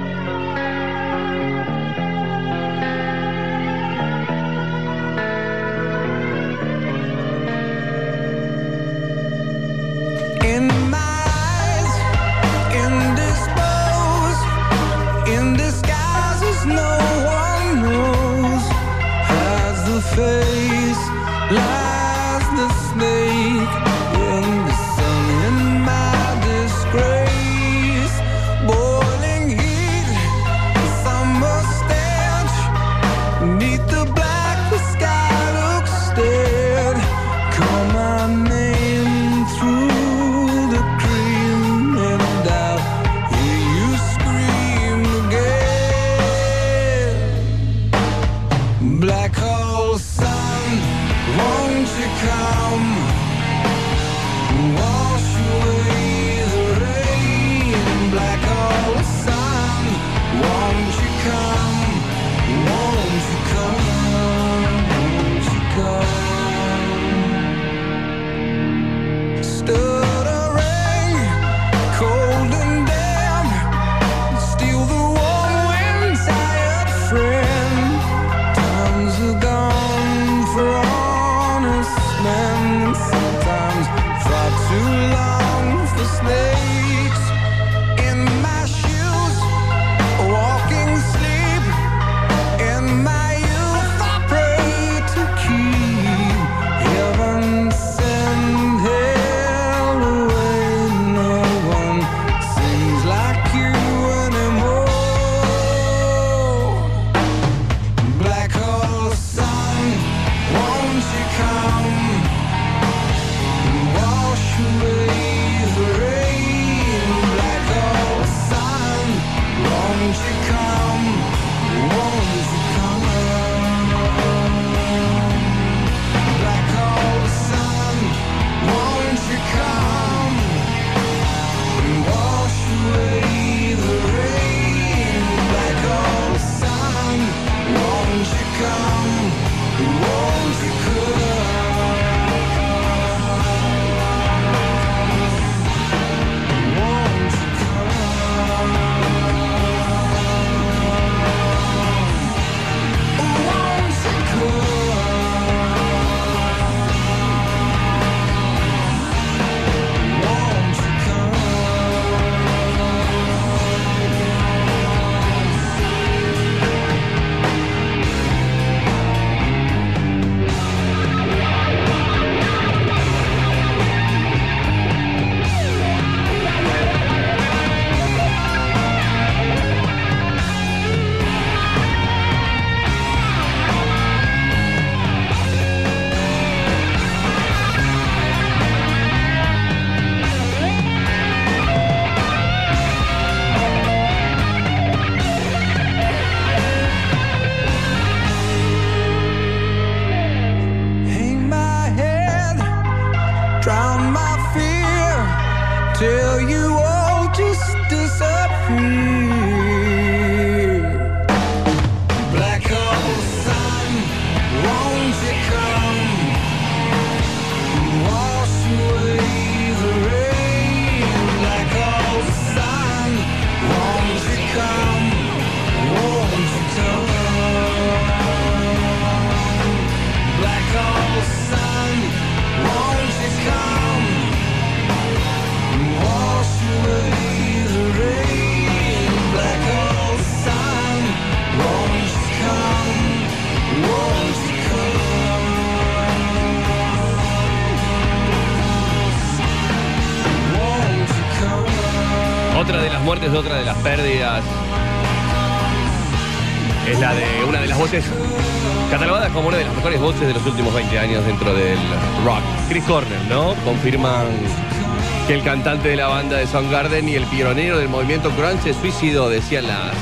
Cantante de la banda de Soundgarden y el pionero del movimiento se suicidó, decían las,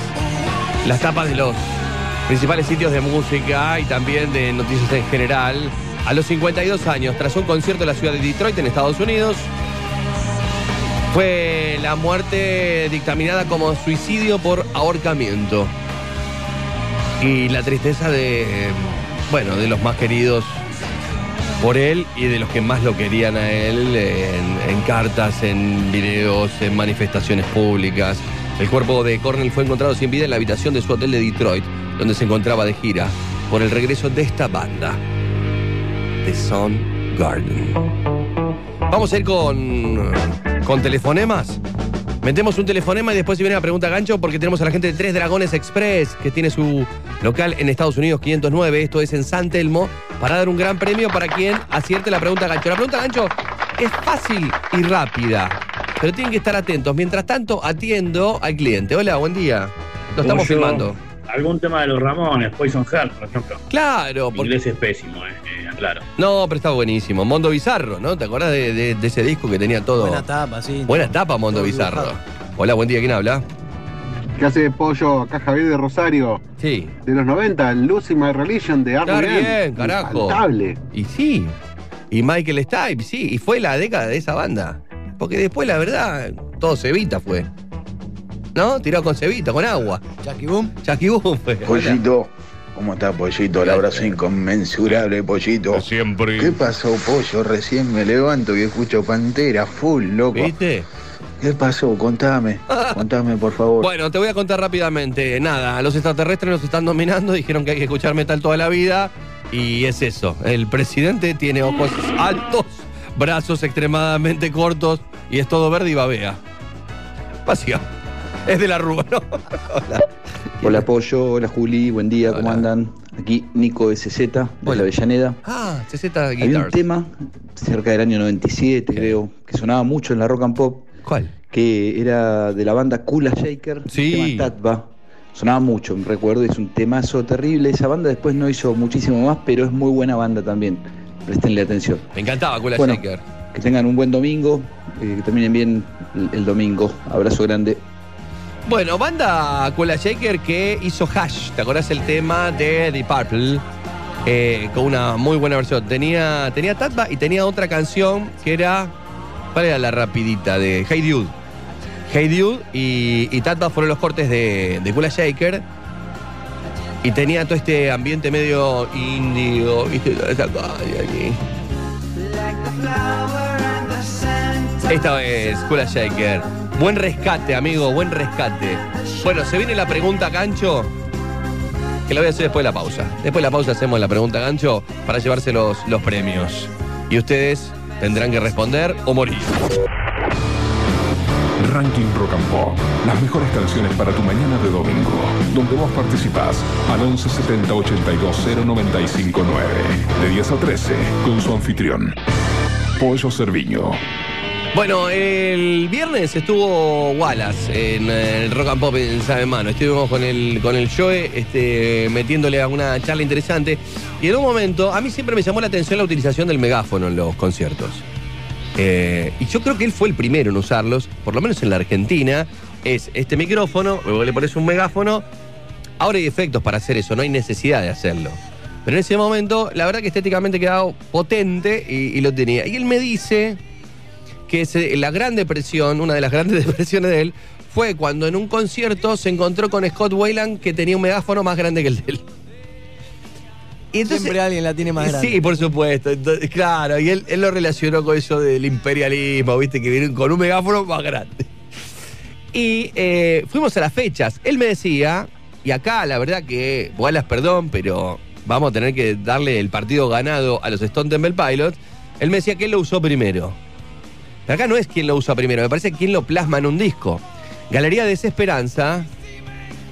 las tapas de los principales sitios de música y también de noticias en general. A los 52 años, tras un concierto en la ciudad de Detroit, en Estados Unidos, fue la muerte dictaminada como suicidio por ahorcamiento. Y la tristeza de, eh, bueno, de los más queridos por él y de los que más lo querían a él en, cartas, en videos, en manifestaciones públicas. El cuerpo de Cornell fue encontrado sin vida en la habitación de su hotel de Detroit, donde se encontraba de gira por el regreso de esta banda, The Sun Garden. Vamos a ir con, con telefonemas. Metemos un telefonema y después si viene la pregunta gancho porque tenemos a la gente de Tres Dragones Express que tiene su local en Estados Unidos 509, esto es en San Telmo, para dar un gran premio para quien acierte la pregunta gancho. La pregunta gancho es fácil y rápida, pero tienen que estar atentos. Mientras tanto, atiendo al cliente. Hola, buen día. Lo estamos yo, filmando. Algún tema de los Ramones, Poison Heart, por ejemplo. Claro, Mi porque- inglés es pésimo, eh, eh, claro. No, pero está buenísimo. Mondo Bizarro, ¿no? ¿Te acordás de, de- de ese disco que tenía todo? Buena tapa, sí. Buena tapa, Mondo Bizarro. dibujado. Hola, buen día. ¿Quién habla? ¿Qué hace pollo? Acá Javier de Rosario. Sí. De los 90, Lucy My Religion de Está R.E.M. bien, carajo. Infaltable. Y sí. Y Michael Stipe, sí. Y fue la década de esa banda. Porque después, la verdad, todo Cevita fue. ¿No? Tirado con Cevita, con agua. Jackie Boom. Jackie Boom fue. Pollito, ¿cómo está Pollito? El abrazo inconmensurable, Pollito. Siempre. ¿Qué pasó, Pollo? Recién me levanto y escucho Pantera full, loco. ¿Viste? ¿Qué pasó? Contame. Contame, por favor. Bueno, te voy a contar rápidamente. Nada, los extraterrestres nos están dominando, dijeron que hay que escuchar metal toda la vida. Y es eso. El presidente tiene ojos altos, brazos extremadamente cortos y es todo verde y babea. Vacío. Es de la rúa, ¿no? Hola. Hola Pollo, hola Juli, buen día, ¿cómo andan? Aquí Nico SZ, de la Avellaneda. Ah, CZ Había un Guitars. tema cerca del año 97, creo, que sonaba mucho en la rock and pop. ¿Cuál? Que era de la banda Kula Shaker. Sí. Tatva. Sonaba mucho, me recuerdo, es un temazo terrible. Esa banda después no hizo muchísimo más, pero es muy buena banda también. Prestenle atención. Me encantaba Kula Bueno, Shaker. Que tengan un buen domingo, eh, que terminen bien el, el domingo. Abrazo grande. Bueno, banda Kula Shaker que hizo Hash. ¿Te acordás el tema de The Purple? Eh, con una muy buena versión. Tenía, tenía Tatba y tenía otra canción que era. ¿Cuál era la rapidita? De Hey Dude. Hey Dude y, y fueron los cortes de, de Kula Shaker. Y tenía todo este ambiente medio indio, ¿viste? Esta es Kula Shaker. Buen rescate, amigo, buen rescate. Bueno, se viene la pregunta gancho. Que la voy a hacer después de la pausa. Después de la pausa hacemos la pregunta gancho para llevarse los, los premios. Y ustedes tendrán que responder o morir. Ranking Rock and Pop. Las mejores canciones para tu mañana de domingo. Donde vos participás al 11 70 82 095 9. De 10 a 13. Con su anfitrión. Pollo Cerviño. Bueno, el viernes estuvo Wallace en el Rock and Pop en Mano. Estuvimos con el, con el Joe este, metiéndole a una charla interesante. Y en un momento, a mí siempre me llamó la atención la utilización del megáfono en los conciertos. Eh, y yo creo que él fue el primero en usarlos, por lo menos en la Argentina. Es este micrófono, luego le pones un megáfono. Ahora hay efectos para hacer eso, no hay necesidad de hacerlo. Pero en ese momento, la verdad que estéticamente quedaba potente y, y lo tenía. Y él me dice que se- la gran depresión, una de las grandes depresiones de él, fue cuando en un concierto se encontró con Scott Wayland que tenía un megáfono más grande que el de él. Y entonces- Siempre alguien la tiene más grande. Sí, por supuesto. Entonces, claro, y él, él lo relacionó con eso del imperialismo, viste, que vienen con un megáfono más grande. Y eh, fuimos a las fechas. Él me decía, y acá la verdad que, Wallace, perdón, pero vamos a tener que darle el partido ganado a los Stone Temple Pilots. Él me decía que él lo usó primero. Acá no es quien lo usa primero, me parece quien lo plasma en un disco. Galería Desesperanza,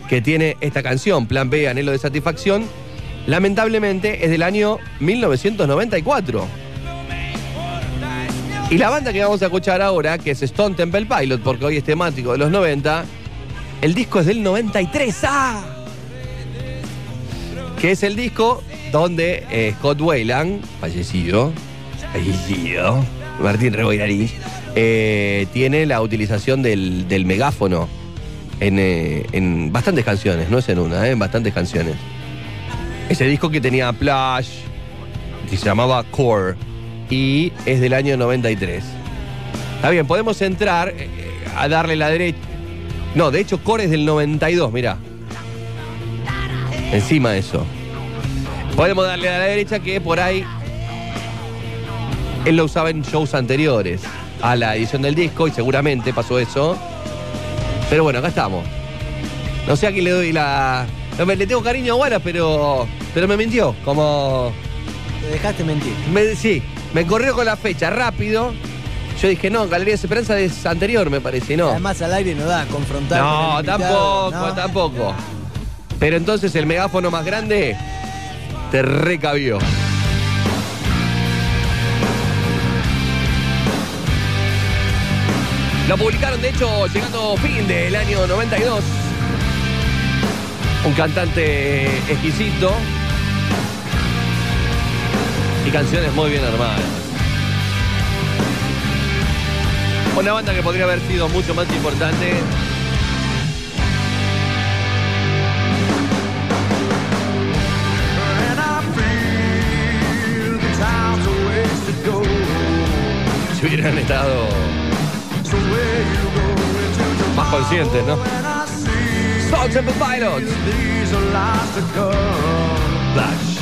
que tiene esta canción, Plan B, Anhelo de Satisfacción, lamentablemente es del año 1994. Y la banda que vamos a escuchar ahora, que es Stone Temple Pilot, porque hoy es temático de los 90, el disco es del 93. ¡Ah! Que es el disco donde eh, Scott Wayland, fallecido, fallecido, Martín Reboirariz, eh, tiene la utilización del, megáfono en, eh, en bastantes canciones, no es en una, eh, en bastantes canciones. Ese disco que tenía Plush, que se llamaba Core, y es del año 93. Está bien, podemos entrar a darle la derecha. No, de hecho, Core es del 92, mirá. Encima de eso. Podemos darle a la derecha que por ahí él lo usaba en shows anteriores a la edición del disco y seguramente pasó eso. Pero bueno, acá estamos. No sé a quién le doy la. no, me- le tengo cariño a Guara, pero. Pero me mintió. Como. Te dejaste mentir. Me, sí, me corrió con la fecha rápido. Yo dije, no, Galería de Esperanza es anterior, me parece, no. Además al aire no da confrontar. con No, tampoco, no. tampoco. Pero entonces el megáfono más grande te recabió. Lo publicaron, de hecho, llegando fin del año 92. Un cantante exquisito. Y canciones muy bien armadas. Una banda que podría haber sido mucho más importante. Si hubieran estado conscientes, ¿no? Stone Temple Pilots. Flash.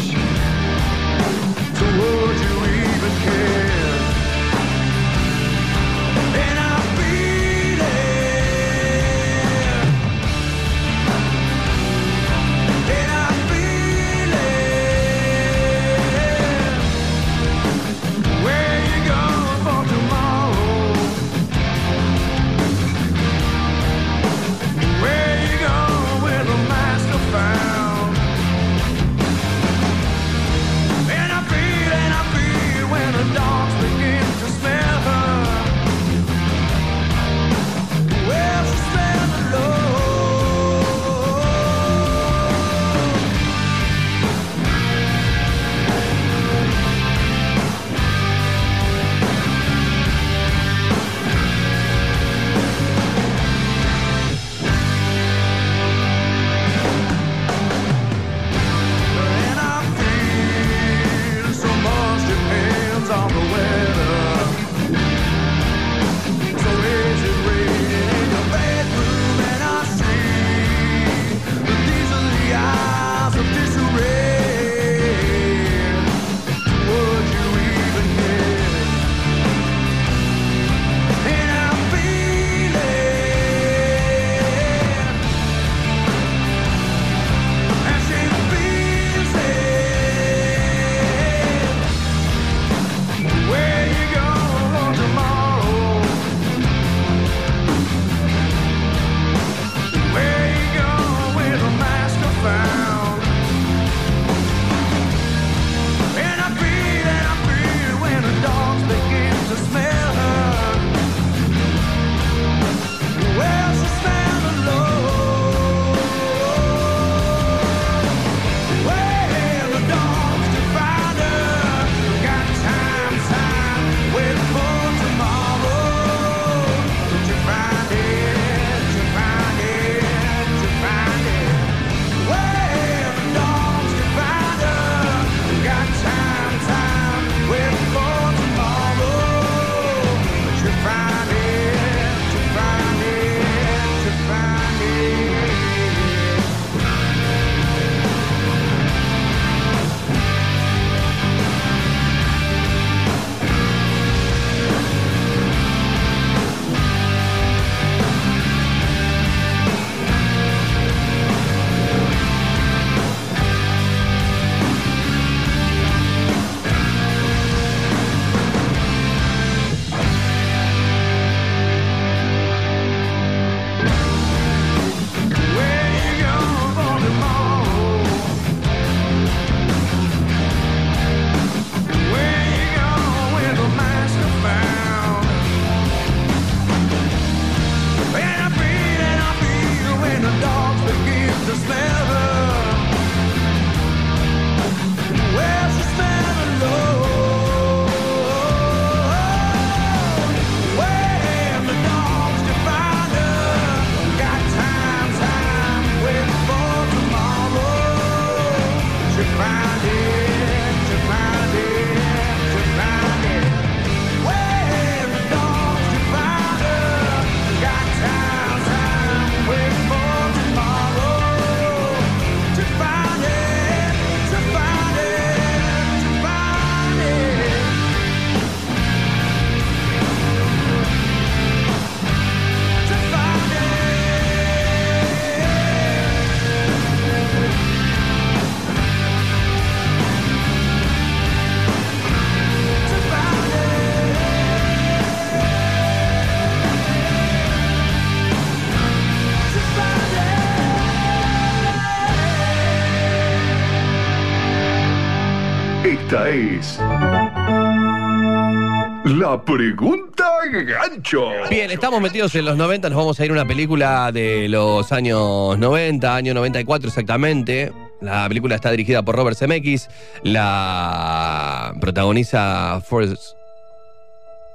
Pregunta gancho. Bien, estamos metidos en los 90, nos vamos a ir a una película de los años 90, año 94 exactamente. La película está dirigida por Robert Zemeckis, la protagoniza Forrest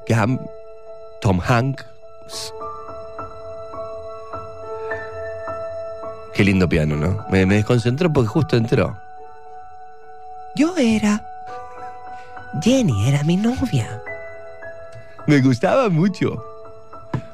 Gump, Tom Hanks. Qué lindo piano, ¿no? Me, me desconcentró porque justo entró. Yo era. Jenny era mi novia. Me gustaba mucho.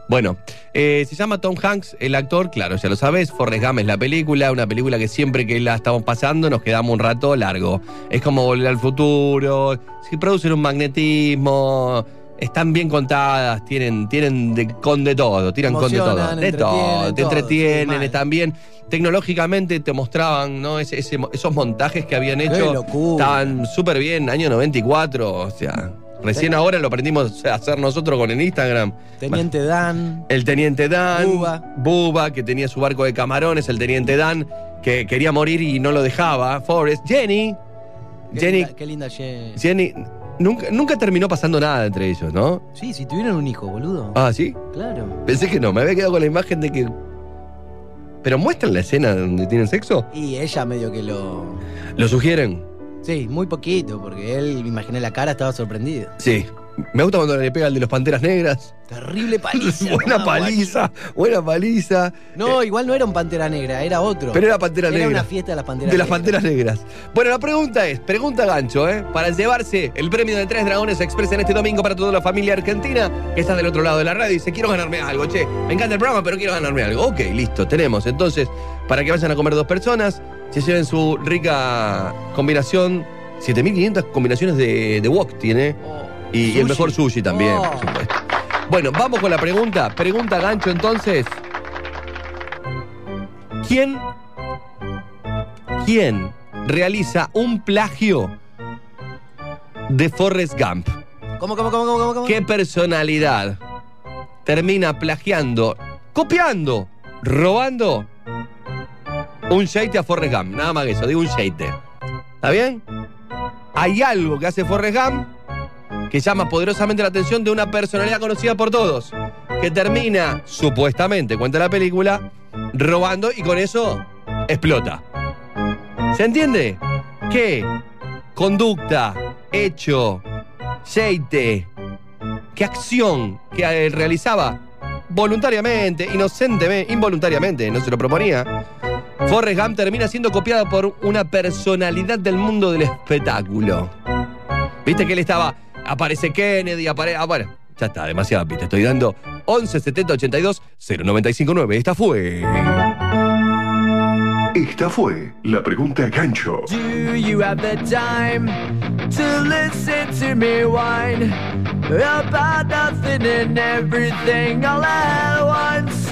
Bueno, eh, se llama Tom Hanks, el actor, claro, ya lo sabes, Forrest Gump es la película, una película que siempre que la estamos pasando nos quedamos un rato largo. Es como volver al futuro, se producen un magnetismo, están bien contadas, tienen, tienen de- con de todo, tiran con de todo. De todo, te entretienen, están bien. Tecnológicamente te mostraban, ¿no? Ese- ese- esos montajes que habían hecho. locura. Estaban súper bien, año 94, o sea. Recién ahora lo aprendimos a hacer nosotros con el Instagram. Teniente Dan. El teniente Dan. Buba. Buba, que tenía su barco de camarones. El teniente Dan, que quería morir y no lo dejaba. Forrest. Jenny. Qué Jenny. linda, qué linda Jenny. Jenny. Nunca, nunca terminó pasando nada entre ellos, ¿no? Sí, si tuvieran un hijo, boludo. Ah, ¿sí? Claro. Pensé que no. Me había quedado con la imagen de que. ¿Pero muestran la escena donde tienen sexo? Y ella medio que lo. ¿Lo sugieren? Sí, muy poquito, porque él, me imaginé la cara, estaba sorprendido. Sí. Me gusta cuando le pega al de los Panteras Negras. Terrible paliza. buena paliza, buena paliza. No, igual no era un Pantera Negra, era otro. Pero era Pantera Era Negra. una fiesta de las Panteras De las Negras. Panteras Negras. Bueno, la pregunta es, pregunta gancho, ¿eh? Para llevarse el premio de Tres Dragones Express en este domingo para toda la familia argentina que está del otro lado de la radio y dice, quiero ganarme algo, che, me encanta el programa, pero quiero ganarme algo. Ok, listo, tenemos. Entonces, para que vayan a comer dos personas, se lleven su rica combinación, 7500 combinaciones de, de wok tiene. y, y el mejor sushi también, Oh. por supuesto. Bueno, vamos con la pregunta. Pregunta gancho entonces. ¿Quién ¿Quién realiza un plagio de Forrest Gump? ¿Cómo, cómo, cómo, cómo, cómo? ¿Qué personalidad termina plagiando, copiando, robando un sheite a Forrest Gump? Nada más que eso, digo un sheite. ¿Está bien? Hay algo que hace Forrest Gump que llama poderosamente la atención de una personalidad conocida por todos, que termina, supuestamente, cuenta la película, robando y con eso explota. ¿Se entiende? ¿Qué conducta, hecho, sheite, qué acción que eh, realizaba voluntariamente, inocentemente, involuntariamente, no se lo proponía? Forrest Gump termina siendo copiada por una personalidad del mundo del espectáculo. Viste que él estaba, aparece Kennedy, aparece. Ah, bueno, ya está, demasiado pista. Estoy dando 11 70 82 0959. Esta fue. Esta fue la pregunta gancho. Do you have the time to listen to me whine about nothing and everything all at once?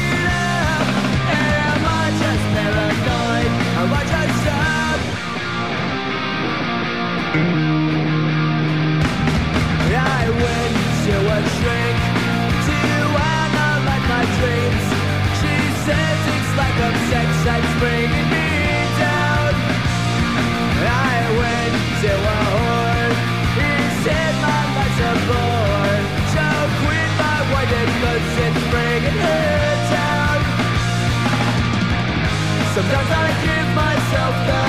Sometimes I give myself the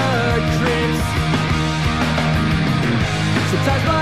creeps. Sometimes my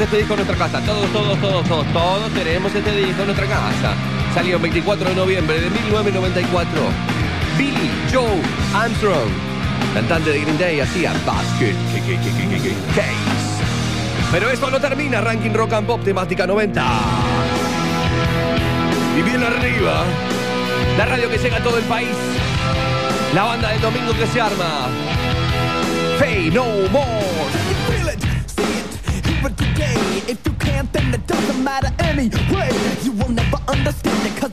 este disco en nuestra casa. Todos, todos, todos, todos, todos tenemos este disco en nuestra casa. Salió el 24 de noviembre de 1994. Billy Joe Armstrong, cantante de Green Day, hacía Basket Case. Pero esto no termina. Ranking Rock and Pop temática 90. Y bien arriba, la radio que llega a todo el país. La banda del domingo que se arma. Fey No More. anthem that doesn't matter anyway. You will never understand it.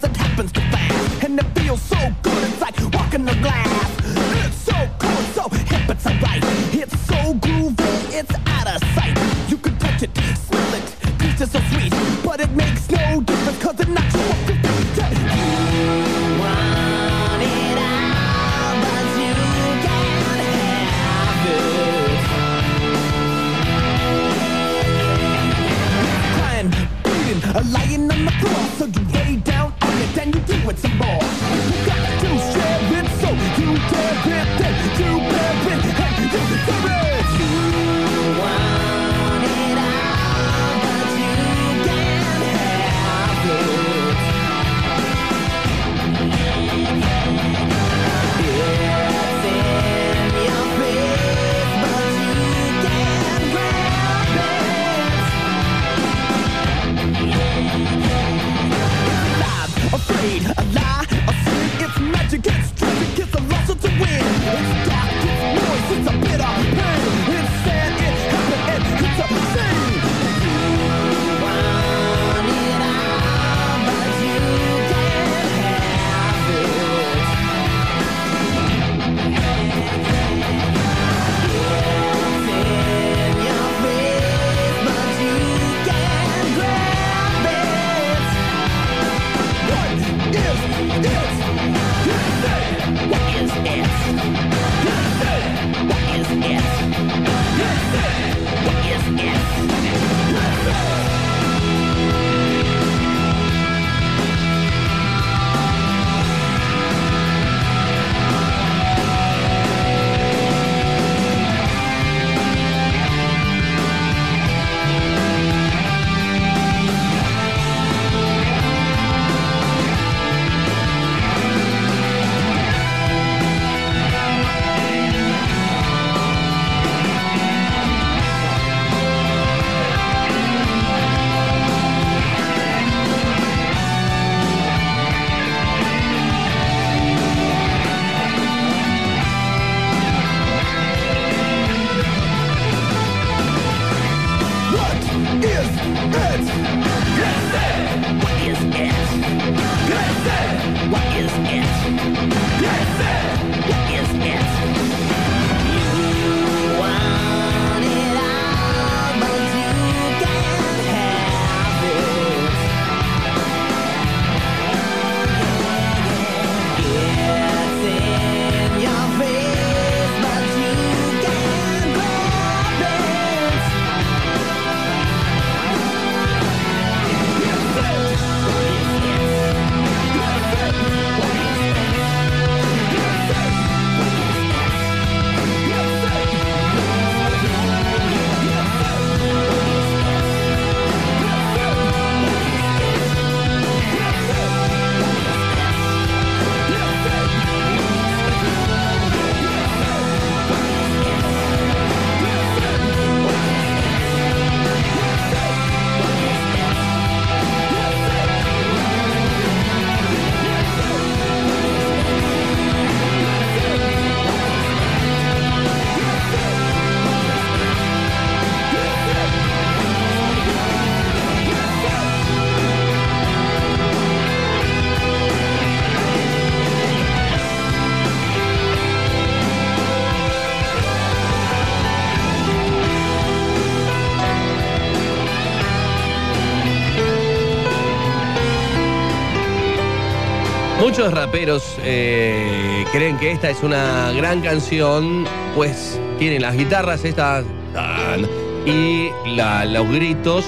Muchos raperos eh, creen que esta es una gran canción, pues tienen las guitarras estas tan, y la- los gritos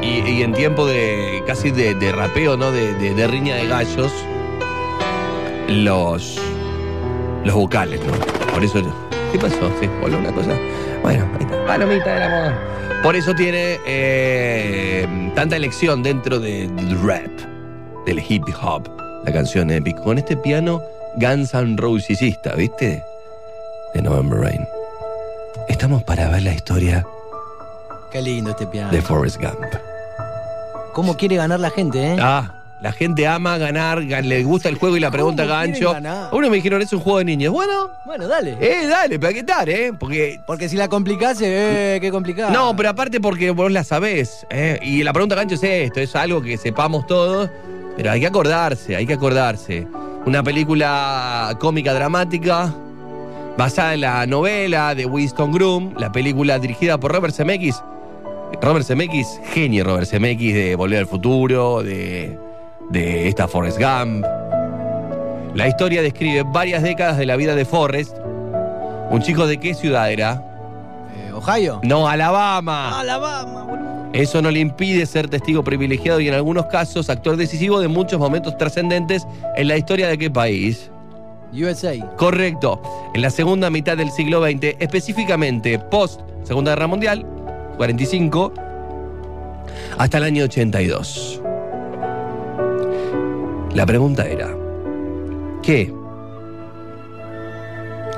y, en tiempo de casi de, rapeo, ¿no? De, de- riña de gallos, los los vocales, ¿no? Por eso, ¿qué pasó? ¿Se voló una cosa? Bueno, ahí está. Palomita del amor. Por eso tiene eh, tanta elección dentro de- del rap, del hip hop, la canción épica. Con este piano Guns N' Rosesista, ¿viste? De November Rain. Estamos para ver la historia Qué lindo este piano. de Forrest Gump. ¿Cómo quiere ganar la gente, eh? Ah, la gente ama ganar, gan- le gusta el juego y la pregunta ¿Cómo quieren gancho. ganar? Uno me dijeron, es un juego de niños. Bueno, Bueno, dale. eh, dale, hay que estar, ¿eh? Porque Porque si la complicase, eh, qué complicado. No, pero aparte porque vos la sabés. ¿eh? Y la pregunta gancho es esto, es algo que sepamos todos, pero hay que acordarse, hay que acordarse. Una película cómica dramática basada en la novela de Winston Groom, la película dirigida por Robert Zemeckis. Robert Zemeckis, genio Robert Zemeckis de Volver al Futuro, de, de esta Forrest Gump. La historia describe varias décadas de la vida de Forrest. ¿Un chico de qué ciudad era? Eh, ¿Ohio? No, Alabama. Alabama, boludo. Eso no le impide ser testigo privilegiado y en algunos casos actor decisivo de muchos momentos trascendentes en la historia de qué país. USA. Correcto. En la segunda mitad del siglo XX, específicamente post Segunda Guerra Mundial, 45, hasta el año 82. La pregunta era, ¿qué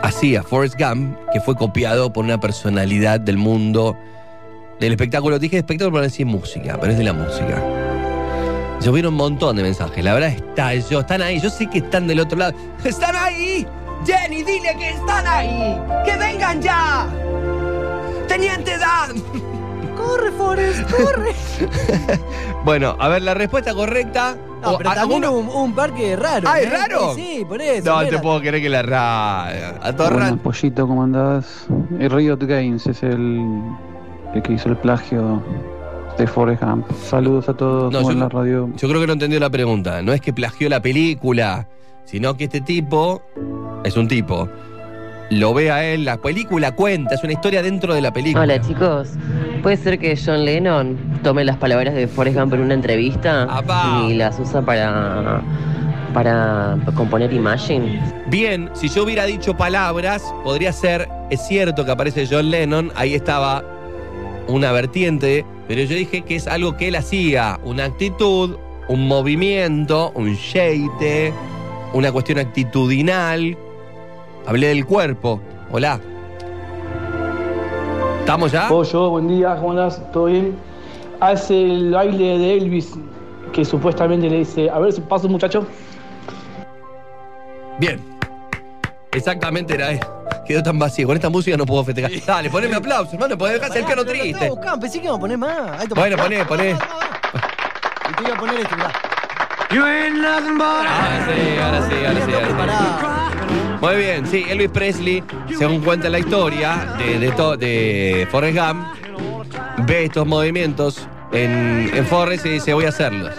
hacía Forrest Gump que fue copiado por una personalidad del mundo del espectáculo? Dije espectáculo, pero no decir música, pero es de la música. Llovieron un montón de mensajes. La verdad está yo, están ahí. Yo sé que están del otro lado. ¡Están ahí! ¡Jenny, dile que están ahí! ¡Que vengan ya! ¡Teniente Dan! Corre, Forrest, corre. Bueno, a ver, la respuesta correcta. No, o pero también alguno- un, un parque raro. Ah, ¿es ¿eh? raro? Sí, sí, por eso. No te puedo creer que la raya. A todo Buenas. Pollito, ¿cómo andás? El Riot Games es el, el que hizo el plagio de Forrest Gump. Saludos a todos No, yo- en la radio. Yo creo que no entendió la pregunta. No es que plagió la película, sino que este tipo es un tipo. Lo ve a él, la película cuenta, es una historia dentro de la película. Hola chicos, ¿puede ser que John Lennon tome las palabras de Forrest Gump en una entrevista y las usa para, para componer Imagine? Bien, si yo hubiera dicho palabras, podría ser, es cierto que aparece John Lennon, ahí estaba una vertiente, pero yo dije que es algo que él hacía, una actitud, un movimiento, un sheite, una cuestión actitudinal. Hablé del cuerpo. Hola. ¿Estamos ya? Pollo, buen día, ¿cómo andás? ¿Todo bien? Hace el baile de Elvis que supuestamente le dice, a ver si pasa un muchacho. Bien. Exactamente era él. Quedó tan vacío. Con esta música no puedo festejar. Dale, poneme aplausos, hermano. Podés dejarse el piano triste. buscando, pensé que iba a poner más. Ahí. Bueno, poné, poné. Y te iba a poner este, mirá. Ahora sí, ahora sí, ahora sí. ahora sí. Muy bien, sí, Elvis Presley, según cuenta la historia de, de, to- de Forrest Gump, ve estos movimientos en, en Forrest y dice, voy a hacerlos.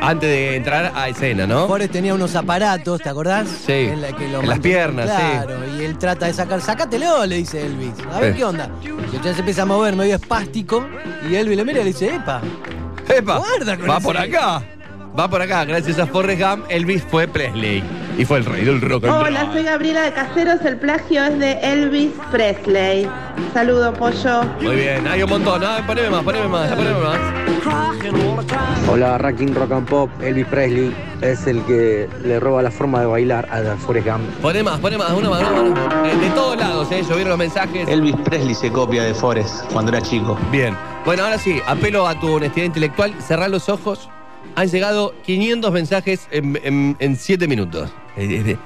Antes de entrar a escena, ¿no? Forrest tenía unos aparatos, ¿te acordás? Sí. En, la que lo En las piernas, sí. claro, y él trata de sacar, sácatelo, le dice Elvis. A ver Sí. qué onda. Y entonces se empieza a mover medio espástico y Elvis le mira y le dice, epa. ¡Epa! Guarda con Va por acá. Va por acá. Gracias a Forrest Gump, Elvis fue Presley. Y fue el rey del rock and roll. Hola, soy Gabriela de Caseros. El plagio es de Elvis Presley. Saludo, pollo. Muy bien, hay un montón. Ah, poneme más, poneme más, poneme más. Hola, Racking Rock and Pop. Elvis Presley es el que le roba la forma de bailar a Forrest Gump. Poné más, poné más, una más, una más. Eh, de todos lados, ¿eh? Llovieron los mensajes. Elvis Presley se copia de Forrest cuando era chico. Bien. Bueno, ahora sí, apelo a tu honestidad intelectual. Cerrá los ojos. Han llegado 500 mensajes en, en, en 7 minutos. Eh, eh,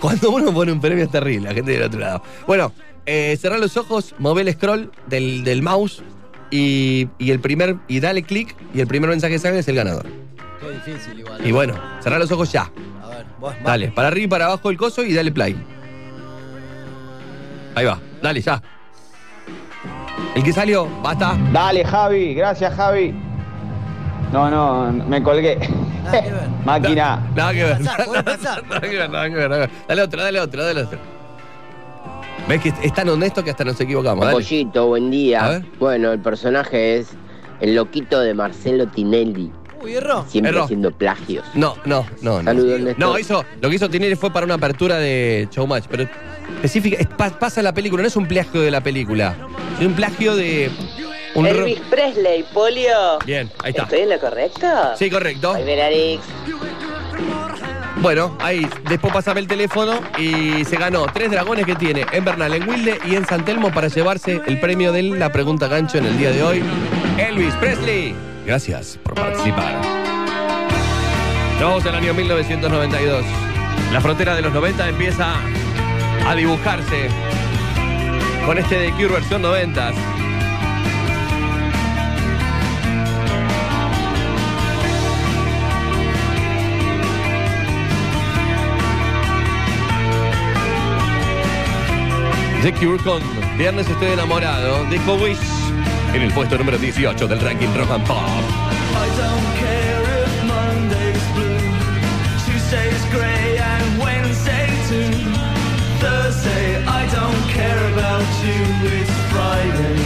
Cuando uno pone un premio es terrible, la gente del otro lado. Bueno, eh, cerrá los ojos, mové el scroll del, del mouse y, y el primer y dale clic y el primer mensaje que sale es el ganador. Qué difícil igual. Y bueno, cerrá los ojos ya. A ver, vos. Dale, para arriba y para abajo el coso y dale play. Ahí va, dale, ya. El que salió, basta. Dale, Javi, gracias, Javi. No, no, me colgué. Máquina. Nada que ver. Puede pasar. Nada que ver, nada que ver, nada que ver. Dale otro, dale otro, dale otro. ¿Ves que es tan honesto que hasta nos equivocamos? Dale. Pollito, buen A día. ver. Bueno, el personaje es el loquito de Marcelo Tinelli. Uy, erró. Siempre Erró. haciendo plagios. No, no, no. no. Saludos, Néstor. No, hizo, lo que hizo Tinelli fue para una apertura de Showmatch, pero específica, es- pa- pasa en la película, no es un plagio de la película, es un plagio de un Elvis Presley, Polio. Bien, ahí está. ¿Estoy en lo correcto? Sí, correcto. Ahí ven, Arix. Bueno, ahí, después pasame el teléfono y se ganó tres dragones que tiene en Bernal, en Wilde y en San Telmo para llevarse el premio de la pregunta gancho en el día de hoy. Elvis Presley. Gracias por participar. En el año 1992. La frontera de los 90 empieza a dibujarse con este de Cure versión 90. The Cure con Viernes estoy enamorado. Dijo Wish en el puesto número 18 del ranking Rock and Pop. I don't care I don't care about you. It's Friday,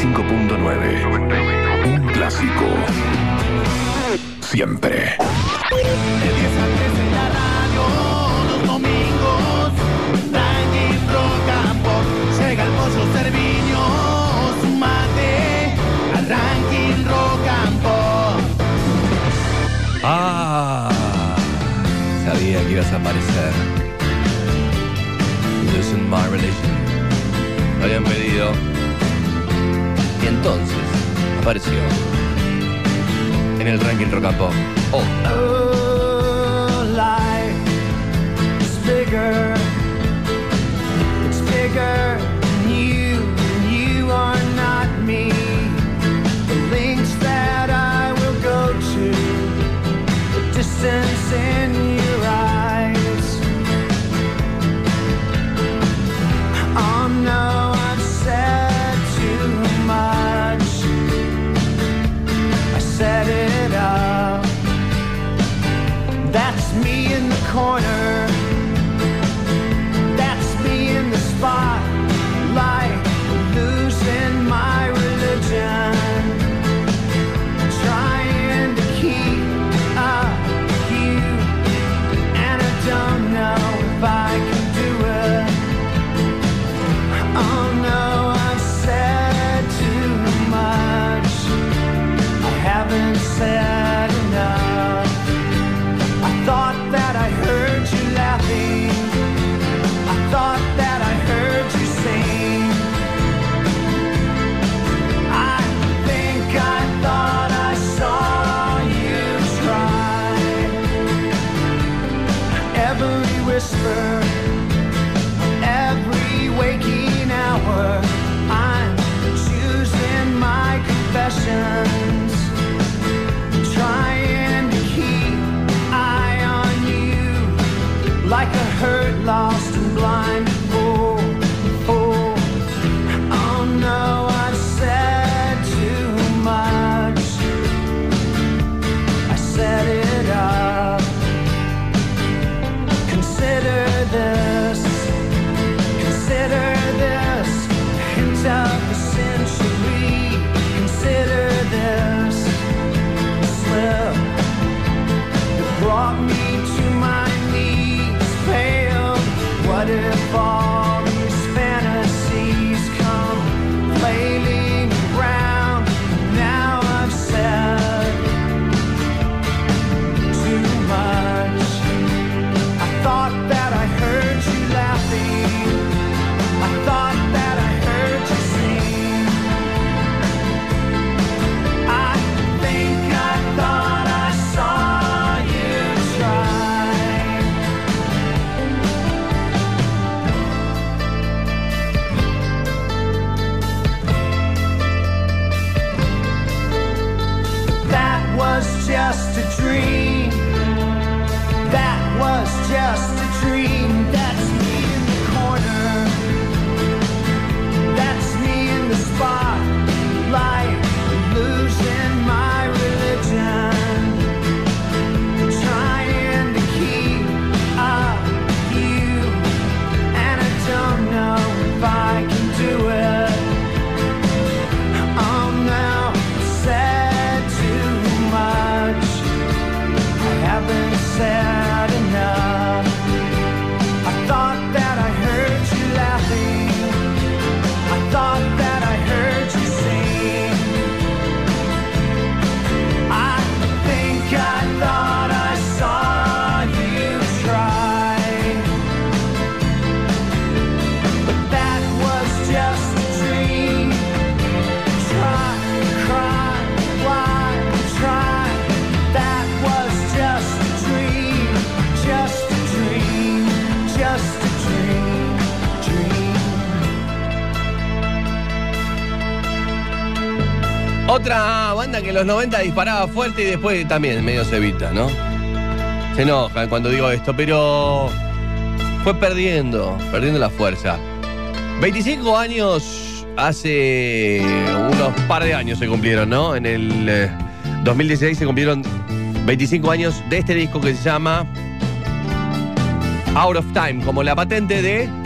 5.9 Un clásico. Siempre. De 10 a Los domingos. Rankin Rocampo. Llega el pollo Servino. Sumate. Al Rankin Rocampo. Ah. Sabía que ibas a aparecer. Listen, my Me habían pedido. entonces apareció en el ranking rock and pop. Oh. oh life is bigger. It's bigger than you, and you are not me. The links that I will go to, the distance in your eyes. I'm not. corner. Otra banda que en los 90 disparaba fuerte y después también medio se evita, ¿no? Se enojan cuando digo esto, pero fue perdiendo, perdiendo la fuerza. 25 años, hace unos par de años se cumplieron, ¿no? En el eh, 2016 se cumplieron 25 años de este disco que se llama Out of Time, como la patente de...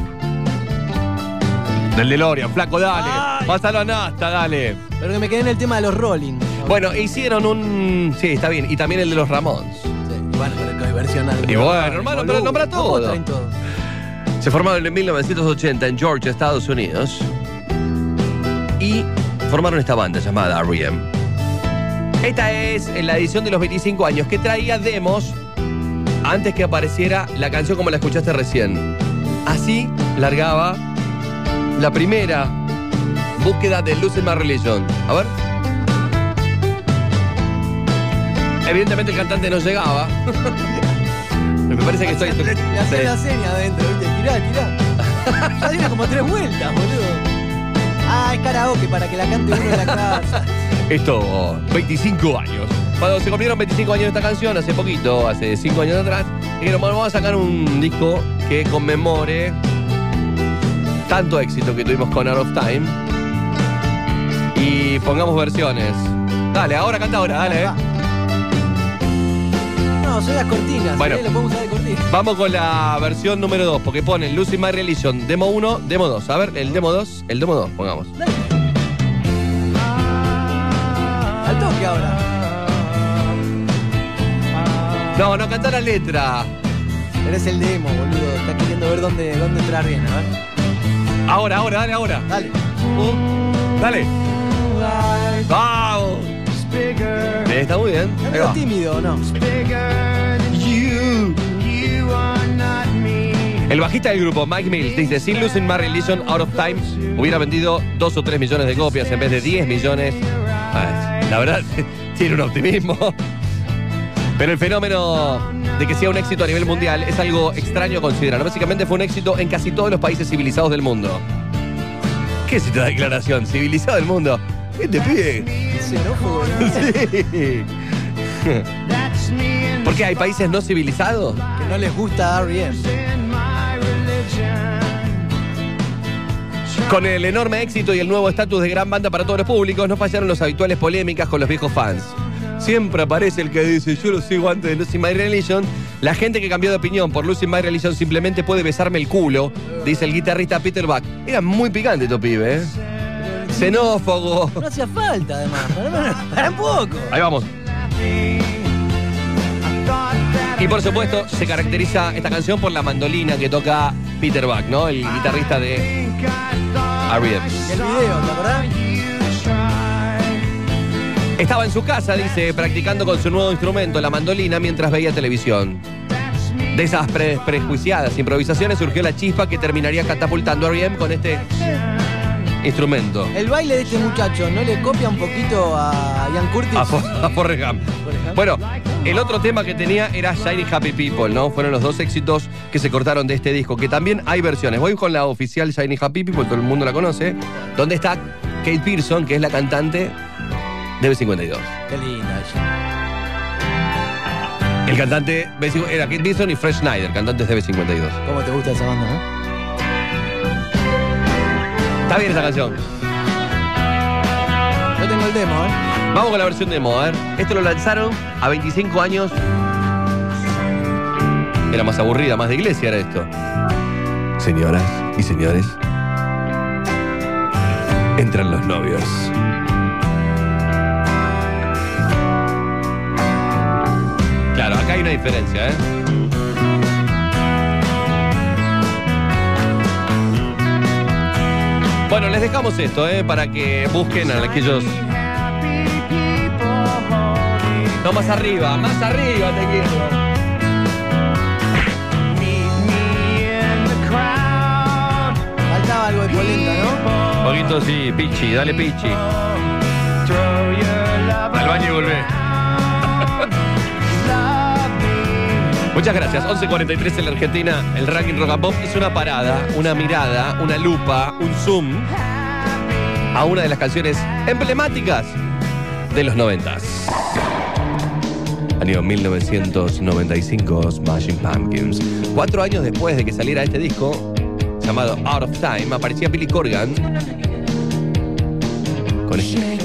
Del DeLorean, flaco, dale. Pásalo a Nasta, dale. Pero que me quedé en el tema de los Rolling. Bueno, hicieron un. Sí, está bien. Y también el de los Ramones. Y bueno, pero que versión al- Y bueno, hermano, pero nombra ¿cómo todo. traen todo? Se formaron en 1980 en Georgia, Estados Unidos. Y formaron esta banda llamada R.E.M. Esta es la edición de los 25 años que traía demos antes que apareciera la canción como la escuchaste recién. Así largaba la primera búsqueda de Losing My Religion. A ver. Evidentemente el cantante no llegaba. Me parece que estoy. Le hacía Sí. la seña adentro, ¿viste? Tirá, tirá. ya tiene como tres vueltas, boludo. Ah, es karaoke para que la cante uno en la casa. Esto, 25 años. Cuando se cumplieron 25 años de esta canción, hace poquito, hace 5 años atrás, dijeron, bueno, vamos a sacar un disco que conmemore tanto éxito que tuvimos con Out of Time y pongamos versiones. Dale, ahora canta ahora, dale. eh. No, son las cortinas. Bueno. ¿eh? Lo podemos usar de cortina. Vamos con la versión número 2, porque ponen Lucy My Religion, demo 1, demo 2. A ver, el demo 2, el demo 2, pongamos. Al toque ahora. No, no, canta la letra. Pero es el demo, boludo. Está queriendo ver dónde, dónde entrar bien, a ver. Ahora, ahora, dale, ahora. Dale. Dale. ¡Vamos! Eh, Está muy bien. Va. tímido, ¿no? El bajista del grupo, Mike Mills, dice, sin Losing My Religion Out of Time hubiera vendido 2 o 3 millones de copias en vez de 10 millones. Ah, la verdad, tiene un optimismo. Pero el fenómeno de que sea un éxito a nivel mundial es algo extraño a considerar. Básicamente fue un éxito en casi todos los países civilizados del mundo. ¿Qué es esta declaración? Civilizado del mundo. ¿Qué te pide? Sí. ¿Por qué hay países no civilizados? Que no les gusta R.E.M. Con el enorme éxito y el nuevo estatus de gran banda para todos los públicos, no fallaron las habituales polémicas con los viejos fans. Siempre aparece el que dice, yo lo sigo antes de Lucy My Religion. La gente que cambió de opinión por Lucy My Religion simplemente puede besarme el culo, dice el guitarrista Peter Buck. Era muy picante tu pibe, ¿eh? Xenófobo. No hacía falta, además. Para, para un poco. Ahí vamos. Y por supuesto, se caracteriza esta canción por la mandolina que toca Peter Buck, ¿no? El guitarrista de. Y el video, ¿te acordás? Estaba en su casa, dice, practicando con su nuevo instrumento, la mandolina, mientras veía televisión. De esas pre- prejuiciadas improvisaciones surgió la chispa que terminaría catapultando a R.E.M. con este instrumento. El baile de este muchacho, ¿no le copia un poquito a Ian Curtis? A, For- a Forrest Gump. Bueno, el otro tema que tenía era Shiny Happy People, ¿no? Fueron los dos éxitos que se cortaron de este disco, que también hay versiones. Voy con la oficial Shiny Happy People, todo el mundo la conoce, donde está Kate Pearson, que es la cantante de B52. Qué linda ella. El cantante B5 era Kate Pearson y Fred Schneider, cantantes de B52. ¿Cómo te gusta esa banda, no? Está bien esa canción. Yo tengo el demo, ¿eh? Vamos con la versión demo, a ver. Esto lo lanzaron a 25 años. Era más aburrida, más de iglesia era esto. Señoras y señores, entran los novios. Una diferencia, ¿eh? Bueno, les dejamos esto, ¿eh? Para que busquen a aquellos No, más arriba, más arriba te quiero. Faltaba algo de polenta, ¿no? Poquito sí, Pichi, dale Pichi. Al baño y volvé. Muchas gracias. 11.43 en la Argentina. El ranking Rock and Pop hizo una parada, una mirada, una lupa, un zoom a una de las canciones emblemáticas de los noventas. Año 1995, Smashing Pumpkins. Cuatro años después de que saliera este disco, llamado Out of Time, aparecía Billy Corgan con este.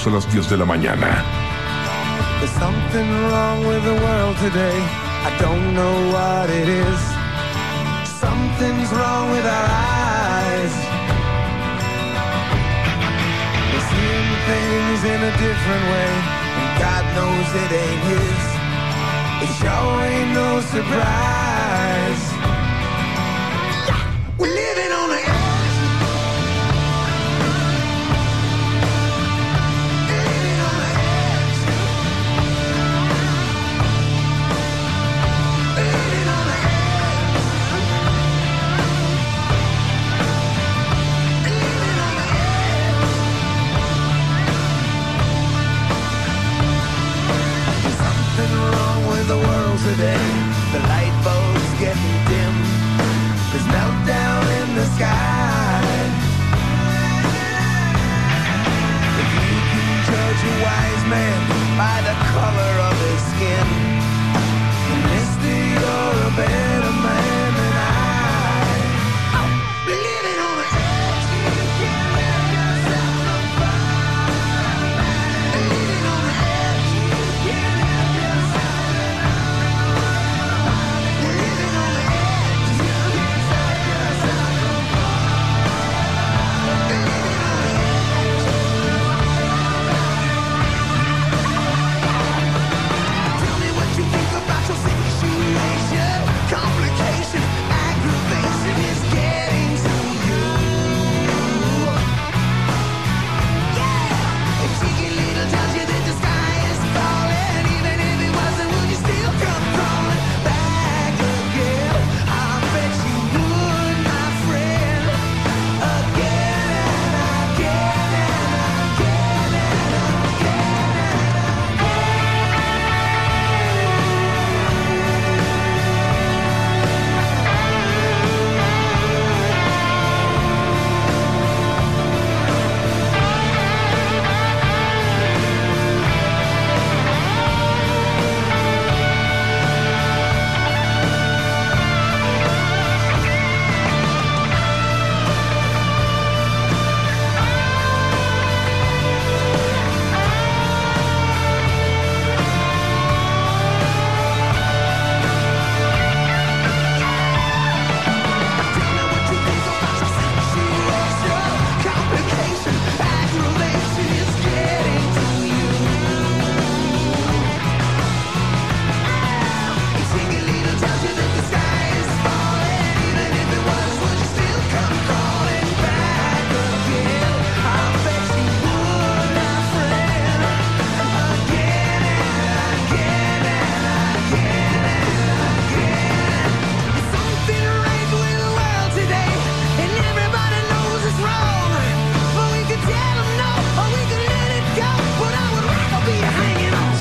Domingos a las 10 de la mañana. There's something wrong with the world today. I don't know what it is. Something's wrong with our eyes. We're seeing things in a different way, and God knows it ain't His. It sure ain't no surprise.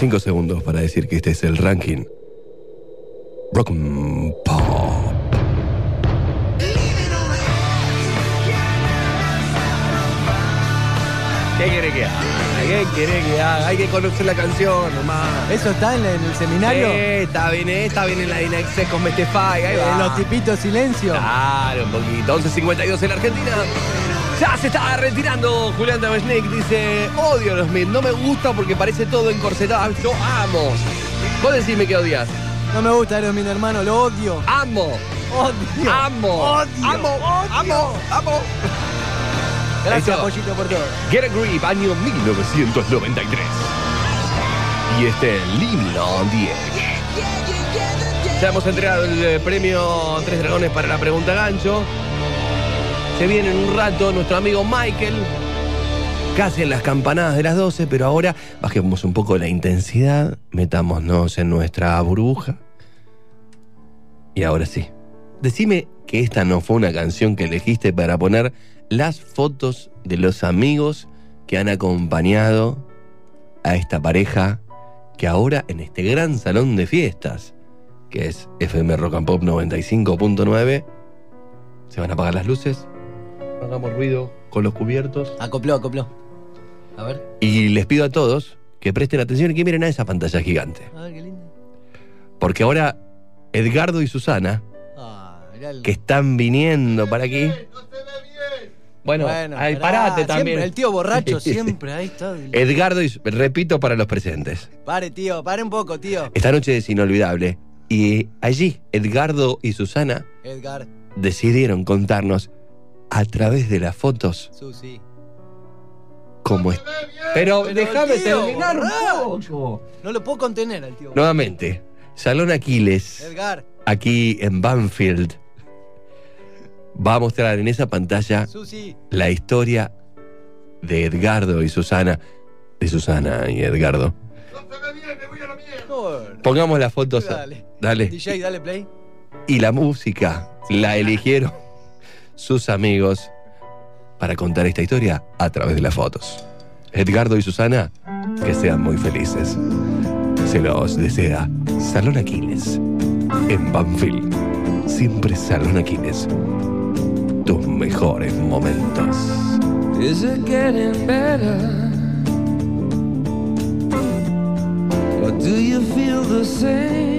5 segundos para decir que este es el ranking. Rock Pop. ¿Qué quiere que haga? ¿Qué quiere que haga? Hay que conocer la canción nomás. ¿Eso está en, el seminario? Sí, está bien, está bien en la Dinaxes con Bestefy. Ahí eh, va. los tipitos silencio. Claro, un poquito. 11.52 en la Argentina. Ya se está retirando Julián Davesnik. Dice, odio a los Smith. No me gusta porque parece todo encorsetado. Yo amo. Vos decime que odias. No me gusta Aerosmith, hermano, lo odio. Amo. Odio. Amo. Odio. Amo. Amo. Amo. Gracias. Pollito, por todo. Get a Grip, año 1993. Y este Limino 10. Ya hemos entregado el eh, premio Tres Dragones para la pregunta gancho. Se viene en un rato nuestro amigo Michael. Casi en las campanadas de las 12, pero ahora bajemos un poco la intensidad, metámonos en nuestra burbuja. Y ahora sí. Decime que esta no fue una canción que elegiste para poner las fotos de los amigos que han acompañado a esta pareja que ahora en este gran salón de fiestas, que es FM Rock and Pop 95.9, se van a apagar las luces, hagamos ruido con los cubiertos. Acopló, acopló. A ver. Y les pido a todos que presten atención y que miren a esa pantalla gigante. A ver, qué lindo. Porque ahora Edgardo y Susana, Ah, el- que están viniendo para aquí. Bueno, ahí, pará, parate siempre también. El tío borracho, siempre, ahí está. Edgardo, y, repito para los presentes, Pare, tío, pare un poco, tío. esta noche es inolvidable. Y allí, Edgardo y Susana Edgar, decidieron contarnos a través de las fotos Susi. cómo es. Pero, Pero, déjame terminar un borracho. poco. No lo puedo contener al tío. Nuevamente, Salón Aquiles, Edgar, aquí en Banfield, va a mostrar en esa pantalla Susi. la historia de Edgardo y Susana. De Susana y Edgardo. No, Pongamos las fotos. Dale. Dale. DJ, dale play. Y la música la eligieron sus amigos para contar esta historia a través de las fotos. Edgardo y Susana, que sean muy felices. Se los desea Salón Aquiles. En Banfield. Siempre Salón Aquiles. Tus mejores momentos. Is getting better? Or do you feel the same?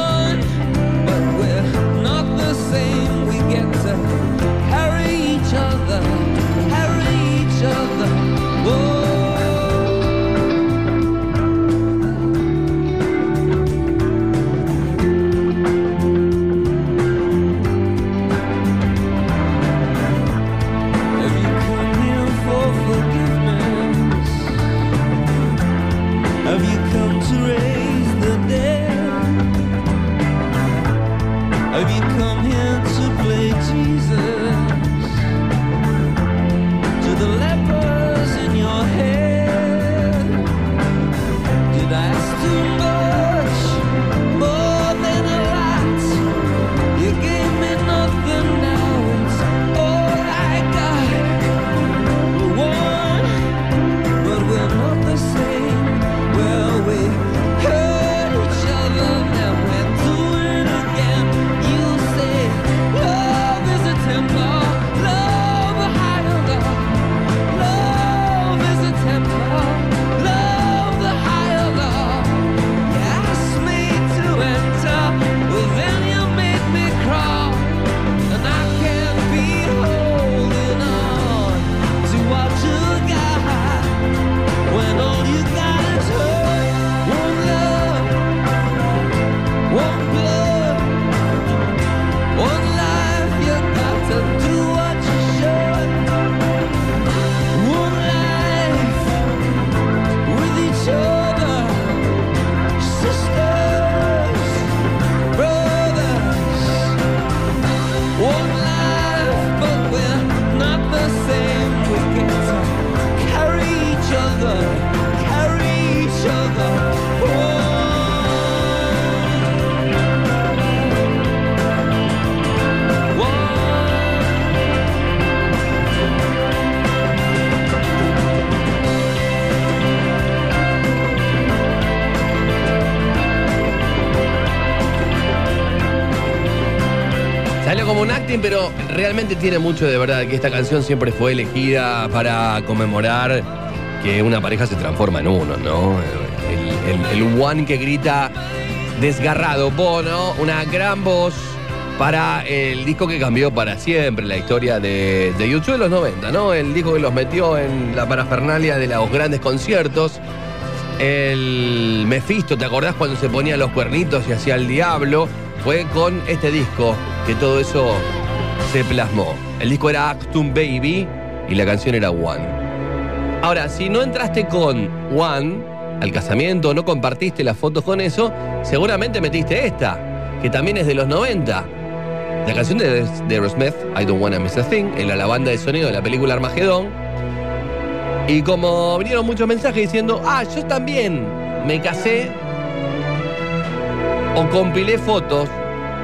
Pero realmente tiene mucho de verdad que esta canción siempre fue elegida para conmemorar que una pareja se transforma en uno, ¿no? El, el- one que grita desgarrado, Bono, una gran voz para el disco que cambió para siempre la historia de, de YouTube de los 90, ¿no? El disco que los metió en la parafernalia de los grandes conciertos. El Mephisto, ¿te acordás cuando se ponía los cuernitos y hacía el diablo? Fue con este disco que todo eso se plasmó. El disco era Actum Baby y la canción era One. Ahora, si no entraste con One al casamiento, no compartiste las fotos con eso, seguramente metiste esta, que también es de los 90. La canción de, de Aerosmith, I Don't Wanna Miss a Thing, en la banda de sonido de la película Armagedón. Y como vinieron muchos mensajes diciendo, ah, yo también me casé o compilé fotos,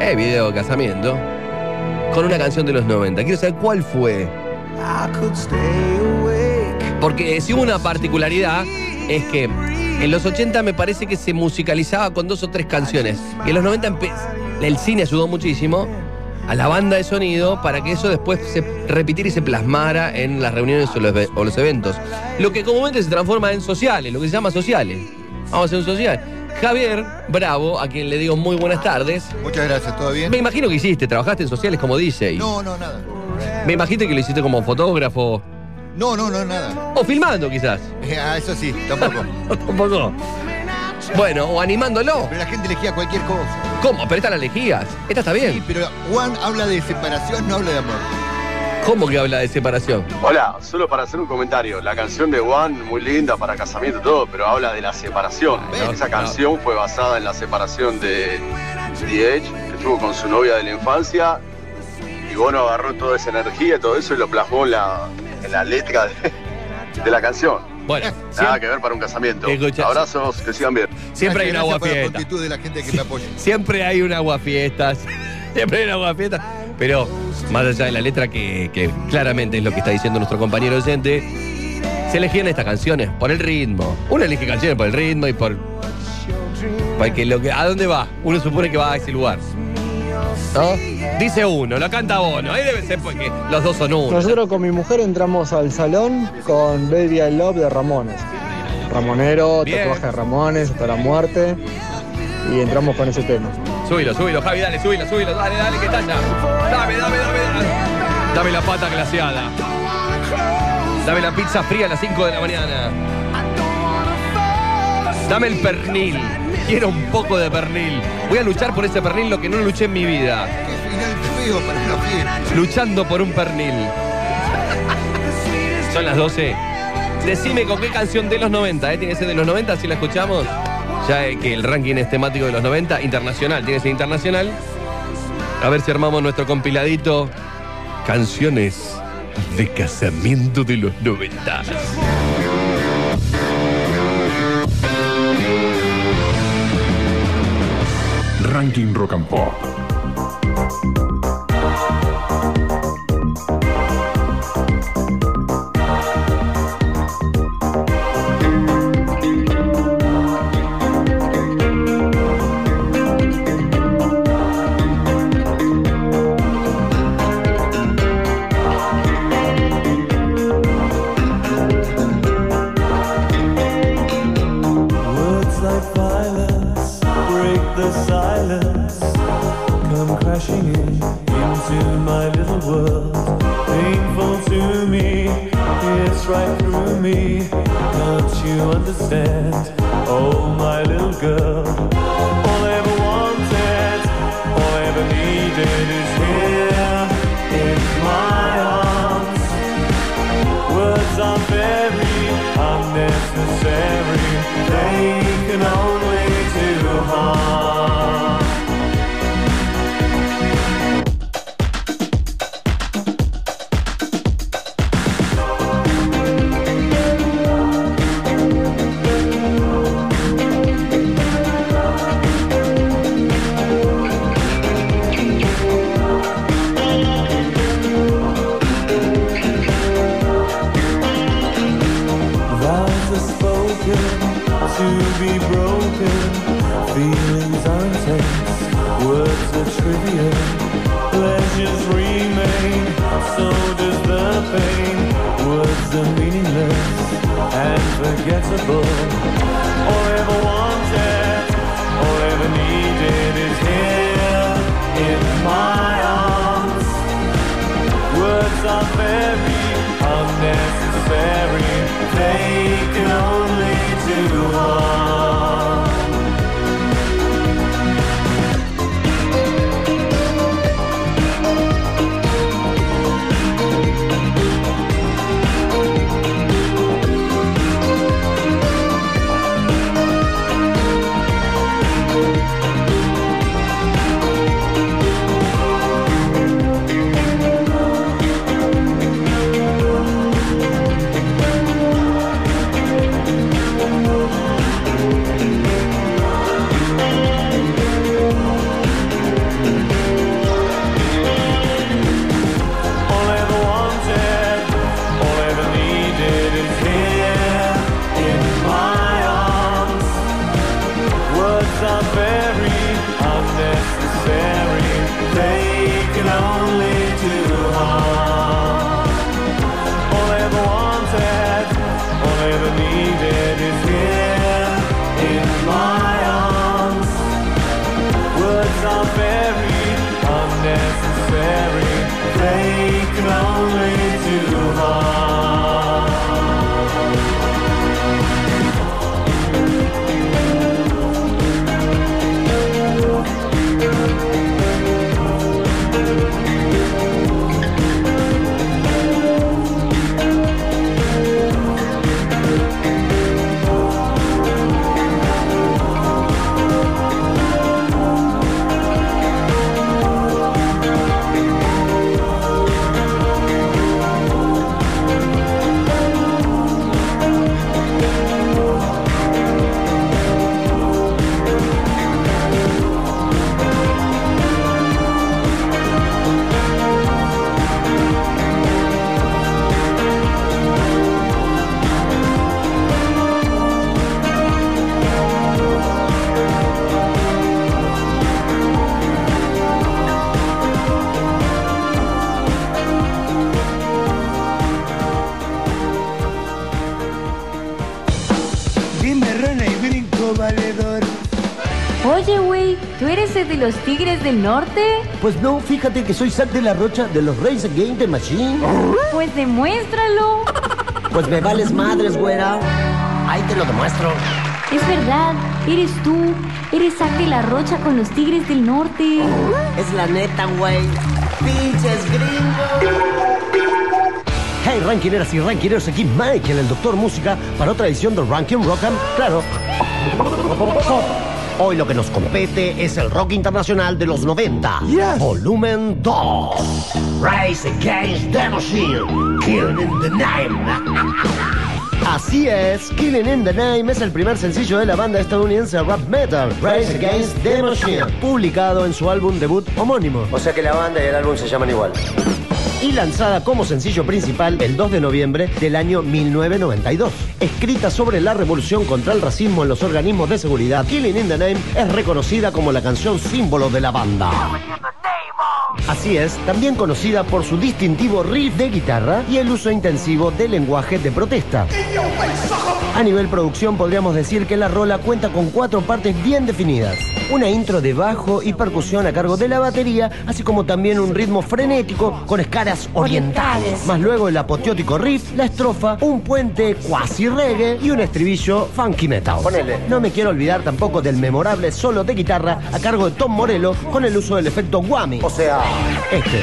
eh, video de casamiento, con una canción de los 90. Quiero saber cuál fue. Porque si hubo una particularidad, es que en los 80 me parece que se musicalizaba con dos o tres canciones. Y en los 90 empe- el cine ayudó muchísimo a la banda de sonido para que eso después se repitiera y se plasmara en las reuniones o los, o los eventos. Lo que comúnmente se transforma en sociales, lo que se llama sociales. Vamos a hacer un social. Javier Bravo, a quien le digo muy buenas tardes. Muchas gracias, ¿todo bien? Me imagino que hiciste, trabajaste en sociales como DJ. No, no, nada. Me imagino que lo hiciste como fotógrafo. No, no, no, nada. O filmando quizás. Ah, eso sí, tampoco. Tampoco. Bueno, o animándolo. Pero la gente elegía cualquier cosa. ¿Cómo? Pero esta la elegías. Esta está bien. Sí, pero Juan habla de separación, no habla de amor. ¿Cómo que habla de separación? Hola, solo para hacer un comentario. La canción de Juan, muy linda para casamiento y todo, pero habla de la separación. Esa canción fue basada en la separación de The Edge, que estuvo con su novia de la infancia. Y bueno, agarró toda esa energía y todo eso y lo plasmó en la, en la letra de, de la canción. Bueno, Nada que ver para un casamiento. Escucha, Abrazos, que sigan bien. Siempre hay la de la gente que me apoya. Siempre hay una aguafiestas. Siempre hay una aguafiesta. Pero más allá de la letra, que, que claramente es lo que está diciendo nuestro compañero oyente, se elegían estas canciones por el ritmo. Uno elige canciones por el ritmo y por. Porque lo que, ¿A dónde va? Uno supone que va a ese lugar. ¿No? Dice uno, lo canta uno. Ahí debe ser porque los dos son uno. Nosotros con mi mujer entramos al salón con Baby I Love de Ramones. Ramonero, Bien. tatuaje de Ramones hasta la muerte. Y entramos con ese tema. Súbilo, súbilo, Javi, dale, súbilo, súbilo, dale, dale, que ya. Dame, dame, dame, dame. Dame la pata glaseada. Dame la pizza fría a las 5 de la mañana. Dame el pernil. Quiero un poco de pernil. Voy a luchar por ese pernil lo que no luché en mi vida. Luchando por un pernil. Son las 12. Decime con qué canción de los 90, ¿eh? Tiene que ser de los 90, si la escuchamos. Ya eh, que el ranking es temático de los 90, internacional, tiene que ser internacional. A ver si armamos nuestro compiladito. Canciones de casamiento de los 90. Ranking Rock and Pop. Into my little world. Painful to me, it's right through me. Can't you understand? Oh, my little girl. All I ever wanted, all I ever needed is here in my arms. Words are very unnecessary. They can only so does the pain. Words are meaningless and forgettable. All I ever wanted, all I ever needed is here in my ¿tú eres el de los Tigres del Norte? Pues no, fíjate que soy Zack de la Rocha de los Race Against the Machine. Pues demuéstralo. Pues me vales madres, güera. Ahí te lo demuestro. Es verdad, eres tú. Eres Zack de la Rocha con los Tigres del Norte. Es la neta, güey. Pinches gringos. Hey, rankineras y rankineros, aquí Michael, el Doctor Música, para otra edición de Ranking Rock and, claro. Hoy lo que nos compete es el rock internacional de los 90. Volumen 2. Rise Against the Machine. Killing in the Name. Así es, Killing in the Name es el primer sencillo de la banda estadounidense rap metal, Rise Against the Machine, publicado en su álbum debut homónimo. O sea que la banda y el álbum se llaman igual. Y lanzada como sencillo principal el 2 de noviembre del año 1992. Escrita sobre la revolución contra el racismo en los organismos de seguridad, Killing in the Name es reconocida como la canción símbolo de la banda. Así es, también conocida por su distintivo riff de guitarra y el uso intensivo del lenguaje de protesta. A nivel producción podríamos decir que la rola cuenta con cuatro partes bien definidas. Una intro de bajo y percusión a cargo de la batería, así como también un ritmo frenético con escalas orientales. Más luego el apoteótico riff, la estrofa, un puente cuasi reggae y un estribillo funky metal. No me quiero olvidar tampoco del memorable solo de guitarra a cargo de Tom Morello con el uso del efecto whammy. O sea, este.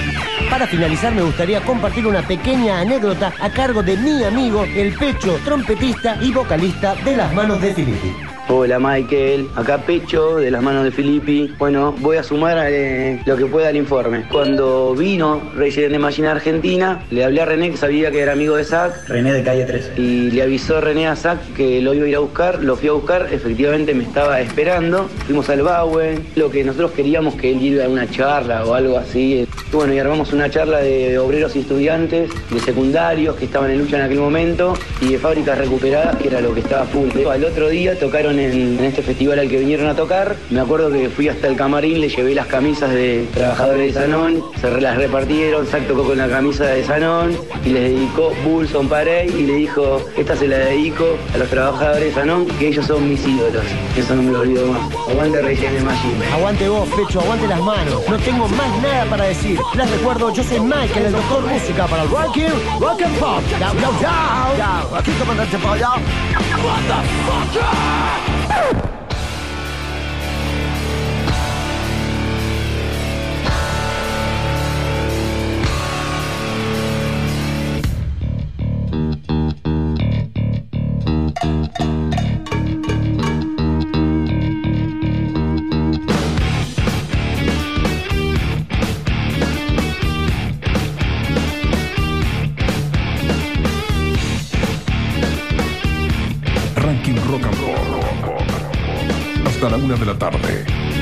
Para finalizar me gustaría compartir una pequeña anécdota a cargo de mi amigo, el pecho, trompetista y vocalista de las manos de Filippi. Hola Michael, acá Pecho de las manos de Filippi. Bueno, voy a sumar eh, lo que pueda al informe. Cuando vino Reyes de Argentina, le hablé a René que sabía que era amigo de Zack. René de calle 13. Y le avisó René a Zack que lo iba a ir a buscar, lo fui a buscar, efectivamente me estaba esperando. Fuimos al Bauen, lo que nosotros queríamos que él iba a una charla o algo así. Y bueno, y armamos una charla de obreros y estudiantes, de secundarios que estaban en lucha en aquel momento y de fábricas recuperadas, que era lo que estaba full. Al otro día tocaron en, este festival al que vinieron a tocar. Me acuerdo que fui hasta el camarín, le llevé las camisas de trabajadores de Sanón, se las repartieron, Zack tocó con la camisa de Sanón y les dedicó Bulson Parey y le dijo, esta se la dedico a los trabajadores de Sanón, que ellos son mis ídolos. Eso no me lo olvido más. Aguante Reyes de Machine. Aguante vos, pecho, aguante las manos. No tengo más nada para decir. Les recuerdo, yo soy Michael, el doctor música para el Ranking Rock and Pop. Yao, yao. Yao, aquí comandante pollo. Ranking Woo! De la tarde.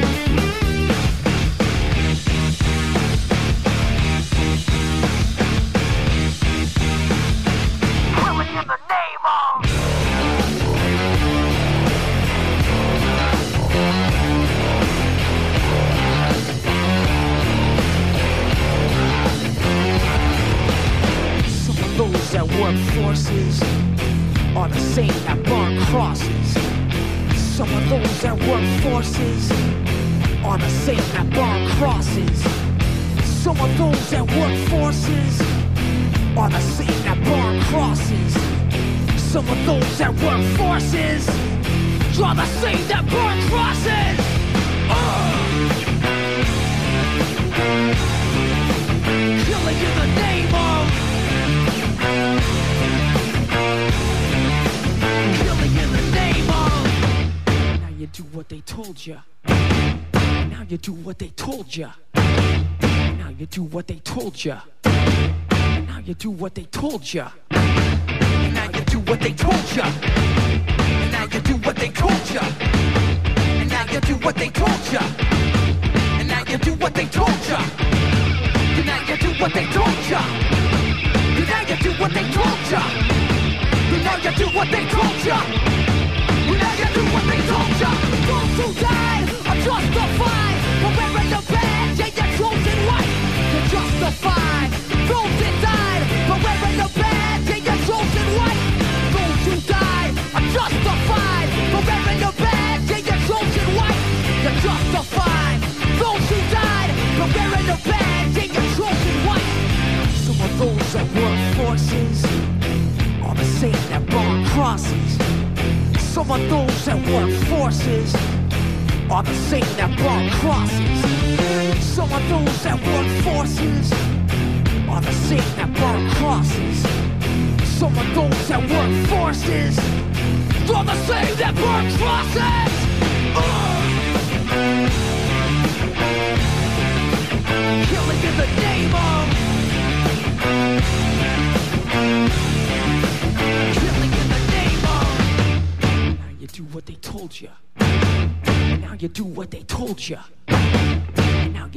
You. Now you do what they told you. Now you do what they told you. Now you do what they told. And now you do what they told you. And now you do what they told you. And now you do what they told you. And now you do what they told you. And now you do what they told you. And now you do what they told you. Those who died are justified wearing the justified. Those died for your white. Those who died are justified for your white. You're justified. Those who died for your white. Some of those that work forces are the same that burn crosses. Some of those that forces are the same that burn crosses. Some of those that work forces are the same that burn crosses. Some of those that work forces are the same that burn crosses. Ugh. Killing in the name of Killing in the name of Now you do what they told you. Now you do what they told you.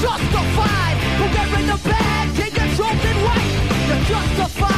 Justified for wearing the badge and your chosen white. You're justified.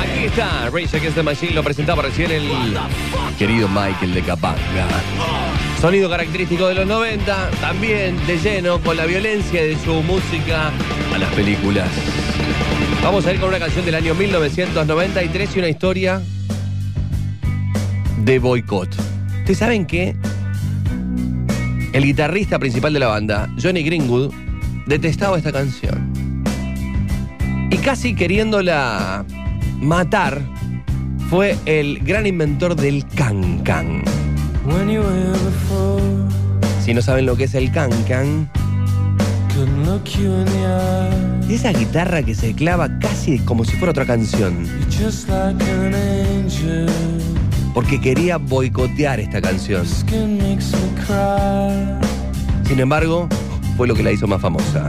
Aquí está, Rage Against the Machine lo presentaba recién el querido Michael de Capanga. Sonido característico de los 90, también de lleno con la violencia de su música a las películas. Vamos a ir con una canción del año 1993 y una historia de boicot. ¿Ustedes saben que el guitarrista principal de la banda, Johnny Greenwood, detestaba esta canción? Casi queriéndola matar, fue el gran inventor del can-can. Si no saben lo que es el can-can, esa guitarra que se clava casi como si fuera otra canción. Porque quería boicotear esta canción. Sin embargo, fue lo que la hizo más famosa.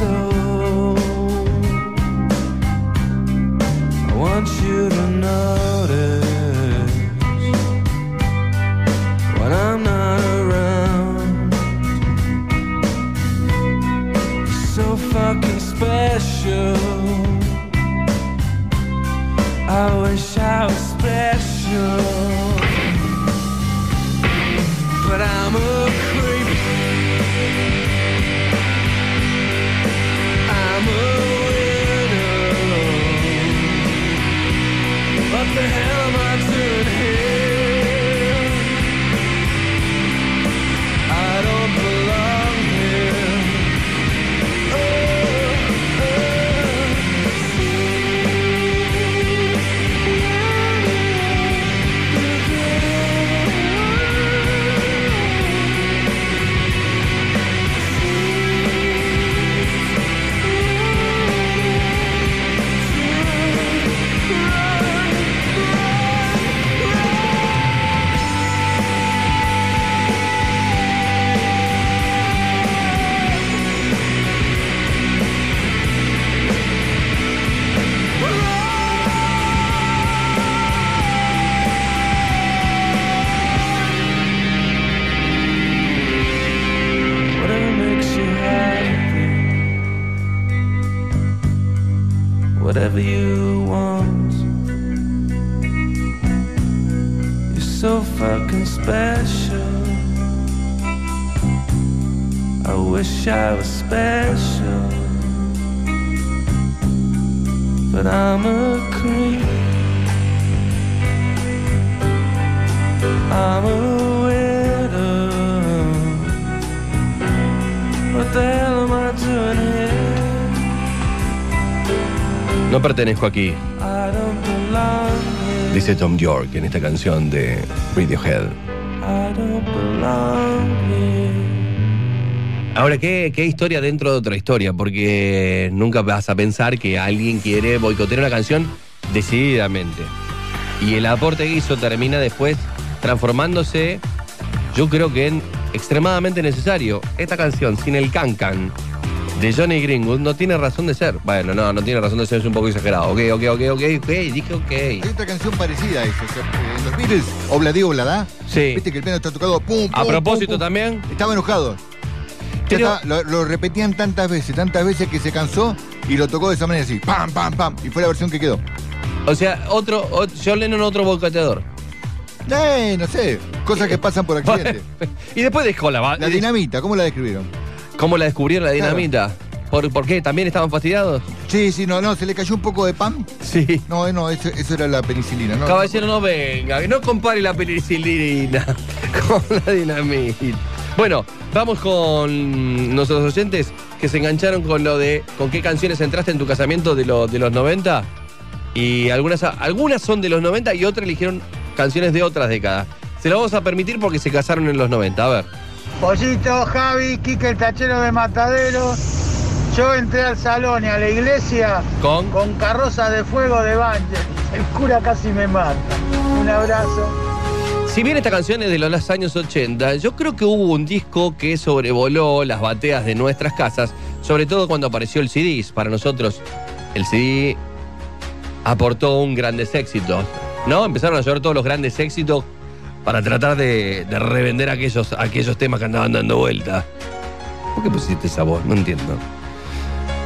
so. Pertenezco aquí, dice Tom York en esta canción de Radiohead. Ahora, ¿qué, qué historia dentro de otra historia? Porque nunca vas a pensar que alguien quiere boicotear una canción decididamente. Y el aporte que hizo termina después transformándose, yo creo que en extremadamente necesario. Esta canción, sin el cancan de Johnny Greenwood, no tiene razón de ser. Bueno, no, no tiene razón de ser, es un poco exagerado. Ok, ok, ok, ok, ok, dije ok. Hay otra canción parecida a eso. eh, en los Beatles, Obladi Oblada. Sí. Viste que el piano está tocado pum, pum. A propósito pum, pum. también. Estaba Pero- lo, lo repetían tantas veces, tantas veces que se cansó y lo tocó de esa manera así. Pam, pam, pam. Y fue la versión que quedó. O sea, otro, o- John Lennon, otro boicoteador. Eh, no sé. Cosas que pasan por accidente. Y después dejó la La dinamita, ¿cómo la describieron? ¿Cómo la descubrieron la Claro. dinamita? ¿Por, ¿Por qué? ¿También estaban fastidiados? Sí, sí, no, no, se le cayó un poco de pan. Sí. No, eh, no, eso, eso era la penicilina, ¿no? Caballero, no venga, que no compare la penicilina con la dinamita. Bueno, vamos con nuestros oyentes que se engancharon con lo de con qué canciones entraste en tu casamiento de, lo- de los 90. Y algunas, algunas son de los 90 y otras eligieron canciones de otras décadas. Se lo vamos a permitir porque se casaron en los 90. A ver. Pollito, Javi, Quique el tachero de Matadero. Yo entré al salón y a la iglesia ¿Con? con carroza de fuego de Banjer. El cura casi me mata. Un abrazo. Si bien esta canción es de los años 80, yo creo que hubo un disco que sobrevoló las bateas de nuestras casas, sobre todo cuando apareció el CD. Para nosotros, el CD aportó un grandes éxitos, ¿no? Empezaron a llover todos los grandes éxitos para tratar de, de revender aquellos, aquellos temas que andaban dando vuelta. ¿Por qué pusiste esa voz? No entiendo.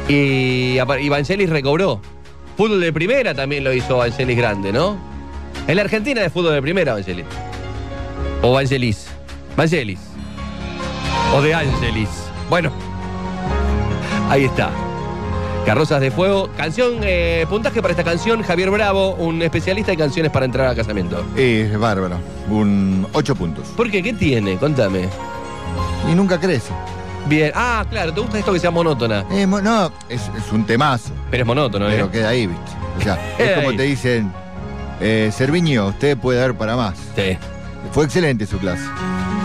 Y y Vangelis recobró. Fútbol de primera también lo hizo Vangelis grande, ¿no? En la Argentina de fútbol de primera, Vangelis. O Vangelis. Vangelis. O de Angelis. Bueno. Ahí está. Carrozas de Fuego. Canción, eh, puntaje para esta canción, Javier Bravo, un especialista en canciones para entrar a casamiento. Es bárbaro. Un 8 puntos. ¿Por qué? ¿Qué tiene? Contame. Y nunca crece. Bien. Ah, claro, ¿te gusta esto que sea monótona? Eh, mo- no, es, es un temazo. Pero es monótono, ¿eh? Pero queda ahí, ¿viste? O sea, Queda es como ahí. te dicen, eh, Cerviño, usted puede dar para más. Sí. Fue excelente su clase.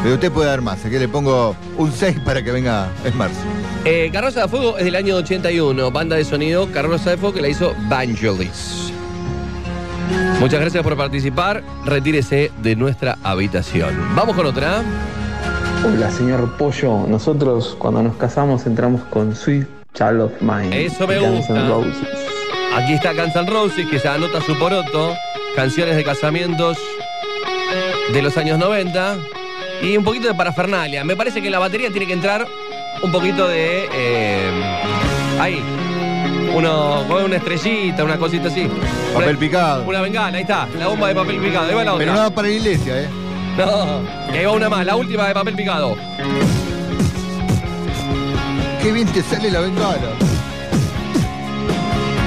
Pero usted puede dar más. Aquí le pongo un 6 para que venga en marzo. Eh, Carroza de Fuego es del año 81, banda de sonido Carroza de Fuego que la hizo Vangelis. Muchas gracias por participar. Retírese de nuestra habitación. Vamos con otra. Hola, señor Pollo. Nosotros cuando nos casamos entramos con Sweet Child of Mine. Eso me Guns gusta. Roses. Aquí está Guns N' Roses que ya anota su poroto. Canciones de casamientos de los años 90. Y un poquito de parafernalia. Me parece que en la batería tiene que entrar un poquito de. eh, ahí. Uno con una estrellita, una cosita así. Papel picado. Una bengala, ahí está. La bomba de papel picado. Ahí va la otra. Pero no para la iglesia, ¿eh? No, y ahí va una más, la última de papel picado. Qué bien te sale la bengala.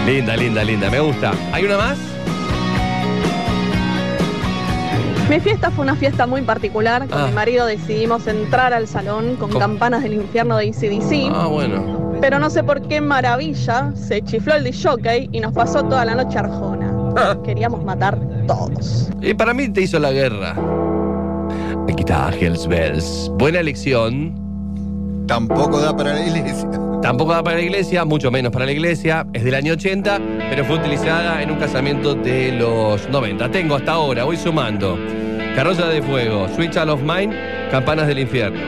Linda, linda, linda, me gusta. ¿Hay una más? Mi fiesta fue una fiesta muy particular. Con Ah. mi marido decidimos entrar al salón con campanas del infierno de ACDC. Ah, bueno. Pero no sé por qué maravilla se chifló el disjockey y nos pasó toda la noche arjona. Ah. Queríamos matar todos. Y para mí te hizo la guerra. Aquí está Hells Bells. Buena elección. Tampoco da para la iglesia. Tampoco da para la iglesia, mucho menos para la iglesia. Es del año 80, pero fue utilizada en un casamiento de los 90. Tengo hasta ahora, voy sumando. Carroza de Fuego, Sweet Child of Mine, Campanas del Infierno.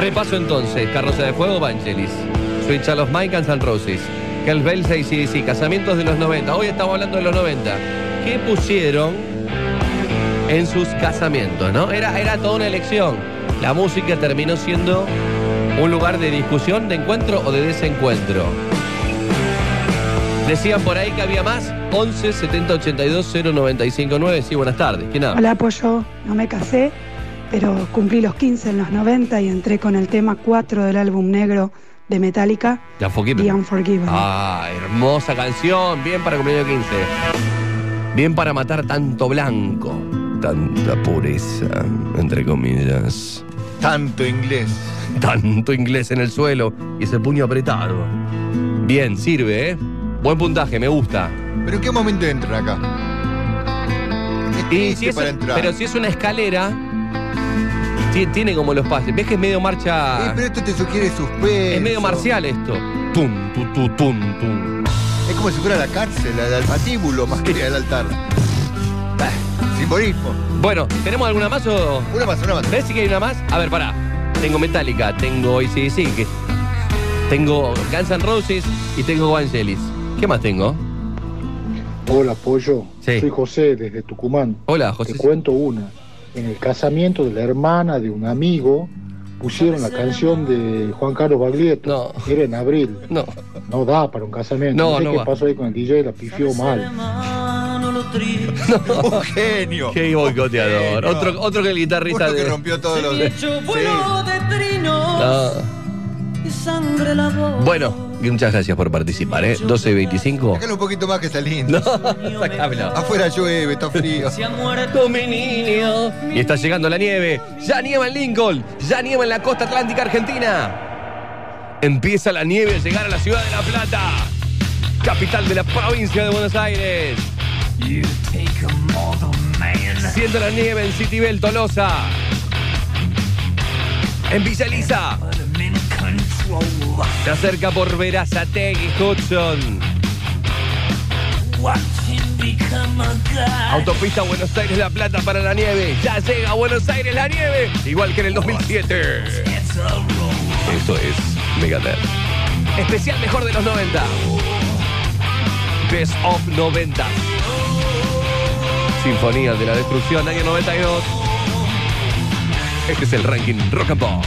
Repaso entonces, Carroza de Fuego, Vangelis. Sweet Child of Mine, Guns N' Roses. Hells Bells, ACDC, casamientos de los 90. Hoy estamos hablando de los 90. ¿Qué pusieron en sus casamientos, no? Era, era toda una elección. La música terminó siendo un lugar de discusión, de encuentro o de desencuentro. Decían por ahí que había más. 11 70 82 095 9. Sí, buenas tardes. ¿Quién habla? Hola, Pollo. No me casé, pero cumplí los 15 en los 90 y entré con el tema 4 del álbum negro de Metallica, Ya Unforgiven. The Unforgiven. Ah, hermosa canción. Bien para cumpleaños 15. Bien para matar tanto blanco. Tanta pureza, entre comillas. Tanto inglés. Tanto inglés en el suelo y ese puño apretado. Bien, sirve, ¿eh? Buen puntaje, me gusta. ¿Pero en qué momento entran acá? Y Este si es, para entrar. pero si es una escalera, ti- tiene como los pases. ¿Ves que es medio marcha? Eh, pero esto te sugiere suspenso. Es medio marcial esto. Tum, tu, tu, tum, tum. Es como si fuera la cárcel, el al patíbulo más que el altar. Bah, simbolismo. Bueno, ¿tenemos alguna más o...? Una más, una más. ¿Ves si que hay una más? A ver, pará. Tengo Metallica, tengo ACDC, que tengo Guns N' Roses y tengo Vangelis. ¿Qué más tengo? Hola, Pollo. Sí. Soy José, desde Tucumán. Hola, José. Te cuento una. En el casamiento de la hermana de un amigo, pusieron la canción de Juan Carlos Baglietto. Era en abril. No. No da para un casamiento. No, sé no qué va. pasó ahí con el DJ, la pifió mal. Un genio. Qué boicoteador. Genio. Otro, otro que el guitarrista Uno que de... rompió todos los. No. Bueno, y muchas gracias por participar, ¿eh? 12 y 25. Sácalo un poquito más que está lindo. No, sacámelo. Afuera llueve, está frío. muerto mi niño. Y está llegando la nieve. Ya nieva en Lincoln. Ya nieva en la costa atlántica argentina. Empieza la nieve a llegar a la ciudad de La Plata. Capital de la provincia de Buenos Aires. Siente la nieve en Citibel, Tolosa. En Villa Elisa. Se acerca por Verazategui, Hudson. Autopista Buenos Aires La Plata para la nieve. Ya llega Buenos Aires la nieve, igual que en el 2007. Esto es Megadeth. Especial mejor de los 90. Best of 90. Sinfonía de la Destrucción, año 92. Este es el ranking Rock and Pop.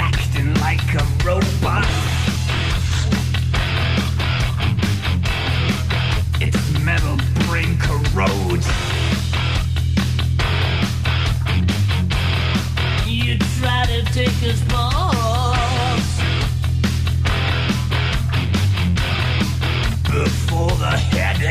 Acting like a robot. Try to take us balls before the head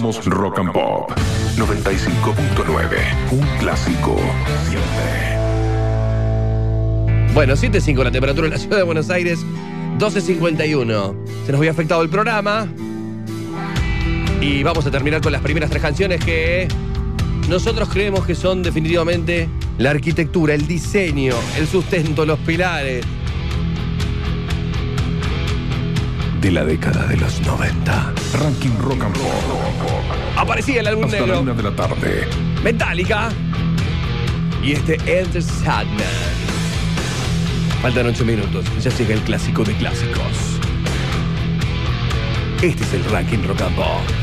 Somos Rock and Pop 95.9. Un clásico siempre. Bueno, 7.5 la temperatura en la ciudad de Buenos Aires, 12.51. Se nos había afectado el programa. Y vamos a terminar con las primeras tres canciones que nosotros creemos que son definitivamente la arquitectura, el diseño, el sustento, los pilares De la década de los 90. Ranking Rock and Pop. Aparecía el álbum Hasta la una de la tarde. Metallica. Y este Enter Sadman. Faltan 8 minutos. Ya llega el clásico de clásicos. Este es el ranking rock and pop.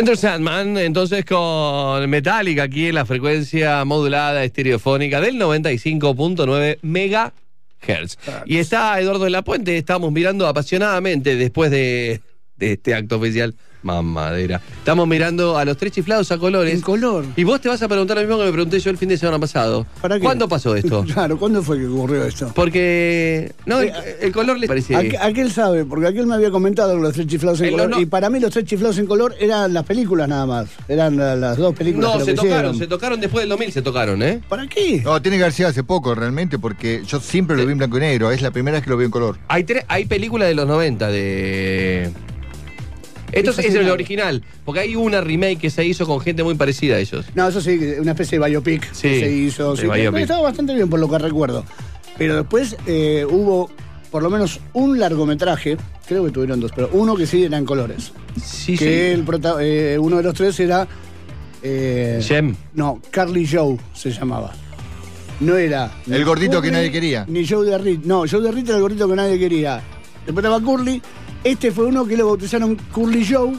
Enter Sandman, entonces con Metallica aquí en la frecuencia modulada estereofónica del 95.9 megahertz. Y está Eduardo de la Puente, estamos mirando apasionadamente después de, de este acto oficial. Mamadera. Estamos mirando a los tres chiflados a colores. En color. Y vos te vas a preguntar lo mismo que me pregunté yo el fin de semana pasado. ¿Para qué? ¿Cuándo pasó esto? Claro, ¿cuándo fue que ocurrió esto? Porque. No, el, el color le parecía. Aqu- aquel sabe, porque aquel me había comentado los tres chiflados en En color. no- Y para mí los tres chiflados en color eran las películas nada más. Eran la- las dos películas No, que se tocaron, hicieron. se tocaron después del 2000, se tocaron, ¿eh? ¿Para qué? No, tiene que haber sido hace poco realmente, porque yo siempre lo vi en blanco y negro. Es la primera vez que lo veo en color. Hay, tres, hay películas de los 90 de. Esto es, el original, porque hay una remake que se hizo con gente muy parecida a ellos. No, eso sí, una especie de biopic Sí, que se hizo. sí, que biopic. estaba bastante bien por lo que recuerdo. Pero después eh, hubo por lo menos un largometraje, creo que tuvieron dos, pero uno que sí era en colores. Sí, que sí. el prota- eh, uno de los tres era. Eh, Jem. No, Carly Joe se llamaba. No era. ni El gordito que nadie quería. Ni Joe de Rit. No, Joe de Rit era el gordito que nadie quería. Después estaba Curly. Este fue uno que lo bautizaron Curly Joe,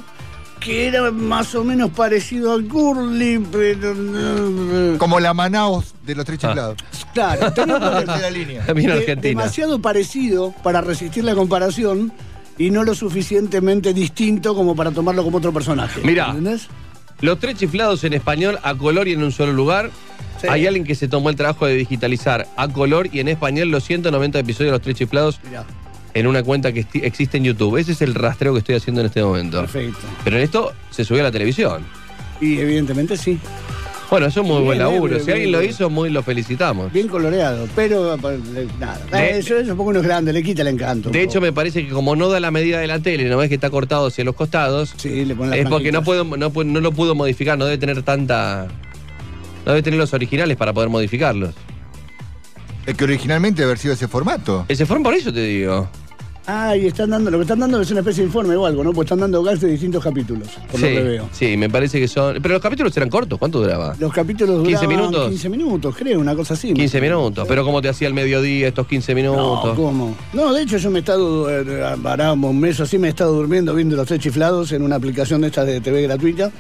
que era más o menos parecido al Curly, pero. Como la Manaos de los tres chiflados. Claro, problema. Tercera línea. También Argentina. Demasiado parecido para resistir la comparación y no lo suficientemente distinto como para tomarlo como otro personaje. Mirá. ¿Entendés? Los tres chiflados en español a color y en un solo lugar. Sí. Hay alguien que se tomó el trabajo de digitalizar a color y en español los 190 episodios de los tres chiflados Mirá, en una cuenta que existe en YouTube. Ese es el rastreo que estoy haciendo en este momento. perfecto. Pero en esto se subió a la televisión. Y evidentemente sí. Bueno, eso es muy Bien, buen laburo. bien, si alguien lo hizo, muy lo felicitamos. Bien coloreado, pero eh, nada. De- Eh, eso, eso porque uno es grande, le quita el encanto. De hecho, poco. me parece que como no da la medida de la tele, no ves que está cortado hacia los costados, Sí, le ponen las es porque no, puedo, no, no lo pudo modificar, no debe tener tanta... No debe tener los originales para poder modificarlos. Es que originalmente debe haber sido ese formato. Ese fueron por eso te digo. Ah, y están dando, lo que están dando es una especie de informe o algo, ¿no? Pues están dando gas de distintos capítulos, por sí, lo que veo. sí, me parece que son... Pero los capítulos eran cortos, ¿cuánto duraba? Los capítulos 15 duraban minutos. 15 minutos, creo, una cosa así. 15 minutos, pero como te hacía el mediodía estos 15 No, minutos? ¿cómo? No, de hecho yo me he estado, eh, hará un mes o así, me he estado durmiendo viendo los tres chiflados en una aplicación de estas de TV gratuita,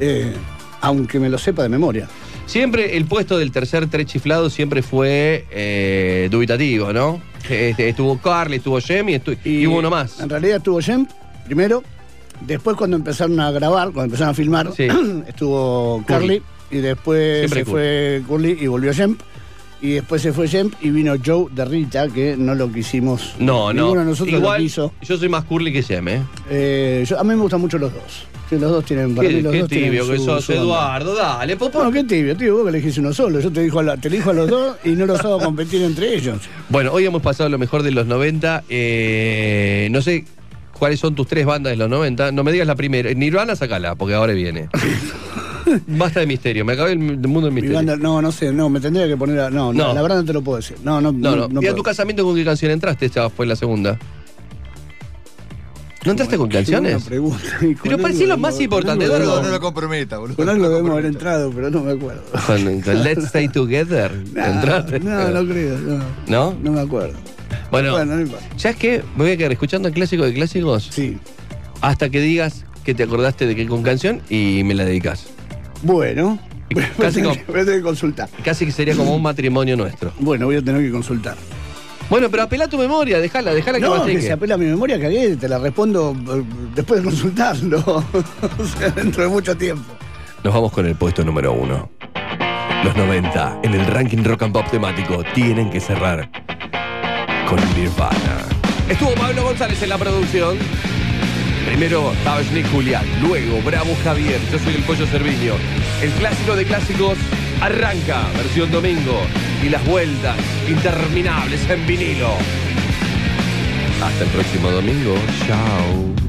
eh, aunque me lo sepa de memoria. Siempre el puesto del tercer tres chiflado siempre fue eh, dubitativo, ¿no? Este, estuvo Carly, estuvo Jem y, estu- y hubo uno más. En realidad estuvo Jem primero, después cuando empezaron a grabar, cuando empezaron a filmar, Sí. estuvo Carly y después Siempre se Curly. fue Curly y volvió Jem. Y después se fue Jem y vino Joe de Rita, que no lo quisimos. No, no. Ninguno de nosotros Igual, lo quiso. yo soy más Curly que Jem, ¿eh? Eh, yo- a mí me gustan mucho los dos. Sí, los dos tienen para mí Qué, los qué dos tienen tibio que sos. Eduardo, dale, po- po- No, qué tibio, tío, vos que elegís uno solo. Yo te elijo a, la- te elijo a los dos y no los hago competir entre ellos. Bueno, hoy hemos pasado lo mejor de los 90. eh, no sé cuáles son tus tres bandas de los 90. No me digas la primera. Nirvana, sacala, porque ahora viene. Basta de misterio, me acabé el mundo del Mi misterio. banda, no, no sé, no, me tendría que poner a. No, no, No. la verdad no te lo puedo decir. No, no, No, no. no ¿Y a tu casamiento con qué canción entraste? Esta fue la segunda. ¿No entraste con canciones? pregunta. Pero parecía lo más importante. No, lo comprometa, boludo. Con algo debemos haber entrado, pero no me acuerdo. Con, con Let's Stay Together. Nah, ¿Entraste? No, no creo, no. ¿No? No me acuerdo. Bueno, Bueno, no. ¿sabes qué? Me voy a quedar escuchando el clásico de clásicos Sí. hasta que digas que te acordaste de qué con canción y me la dedicas. Bueno. Casi voy, a tener que- voy a tener que consultar. Casi que sería como un matrimonio nuestro. Bueno, voy a tener que consultar. Bueno, pero apela a tu memoria, déjala, déjala que No, que mastique. se apela a mi memoria, cagué, te la respondo eh, después de consultarlo. o sea, dentro de mucho tiempo. Nos vamos con el puesto número uno. Los 90 en el ranking rock and pop temático tienen que cerrar con Nirvana. Estuvo Pablo González en la producción. Primero estaba Nick Julián, luego Bravo Javier, yo soy el Pollo Cerviño. El clásico de clásicos arranca, versión domingo, y las vueltas interminables en vinilo. Hasta el próximo domingo, chao.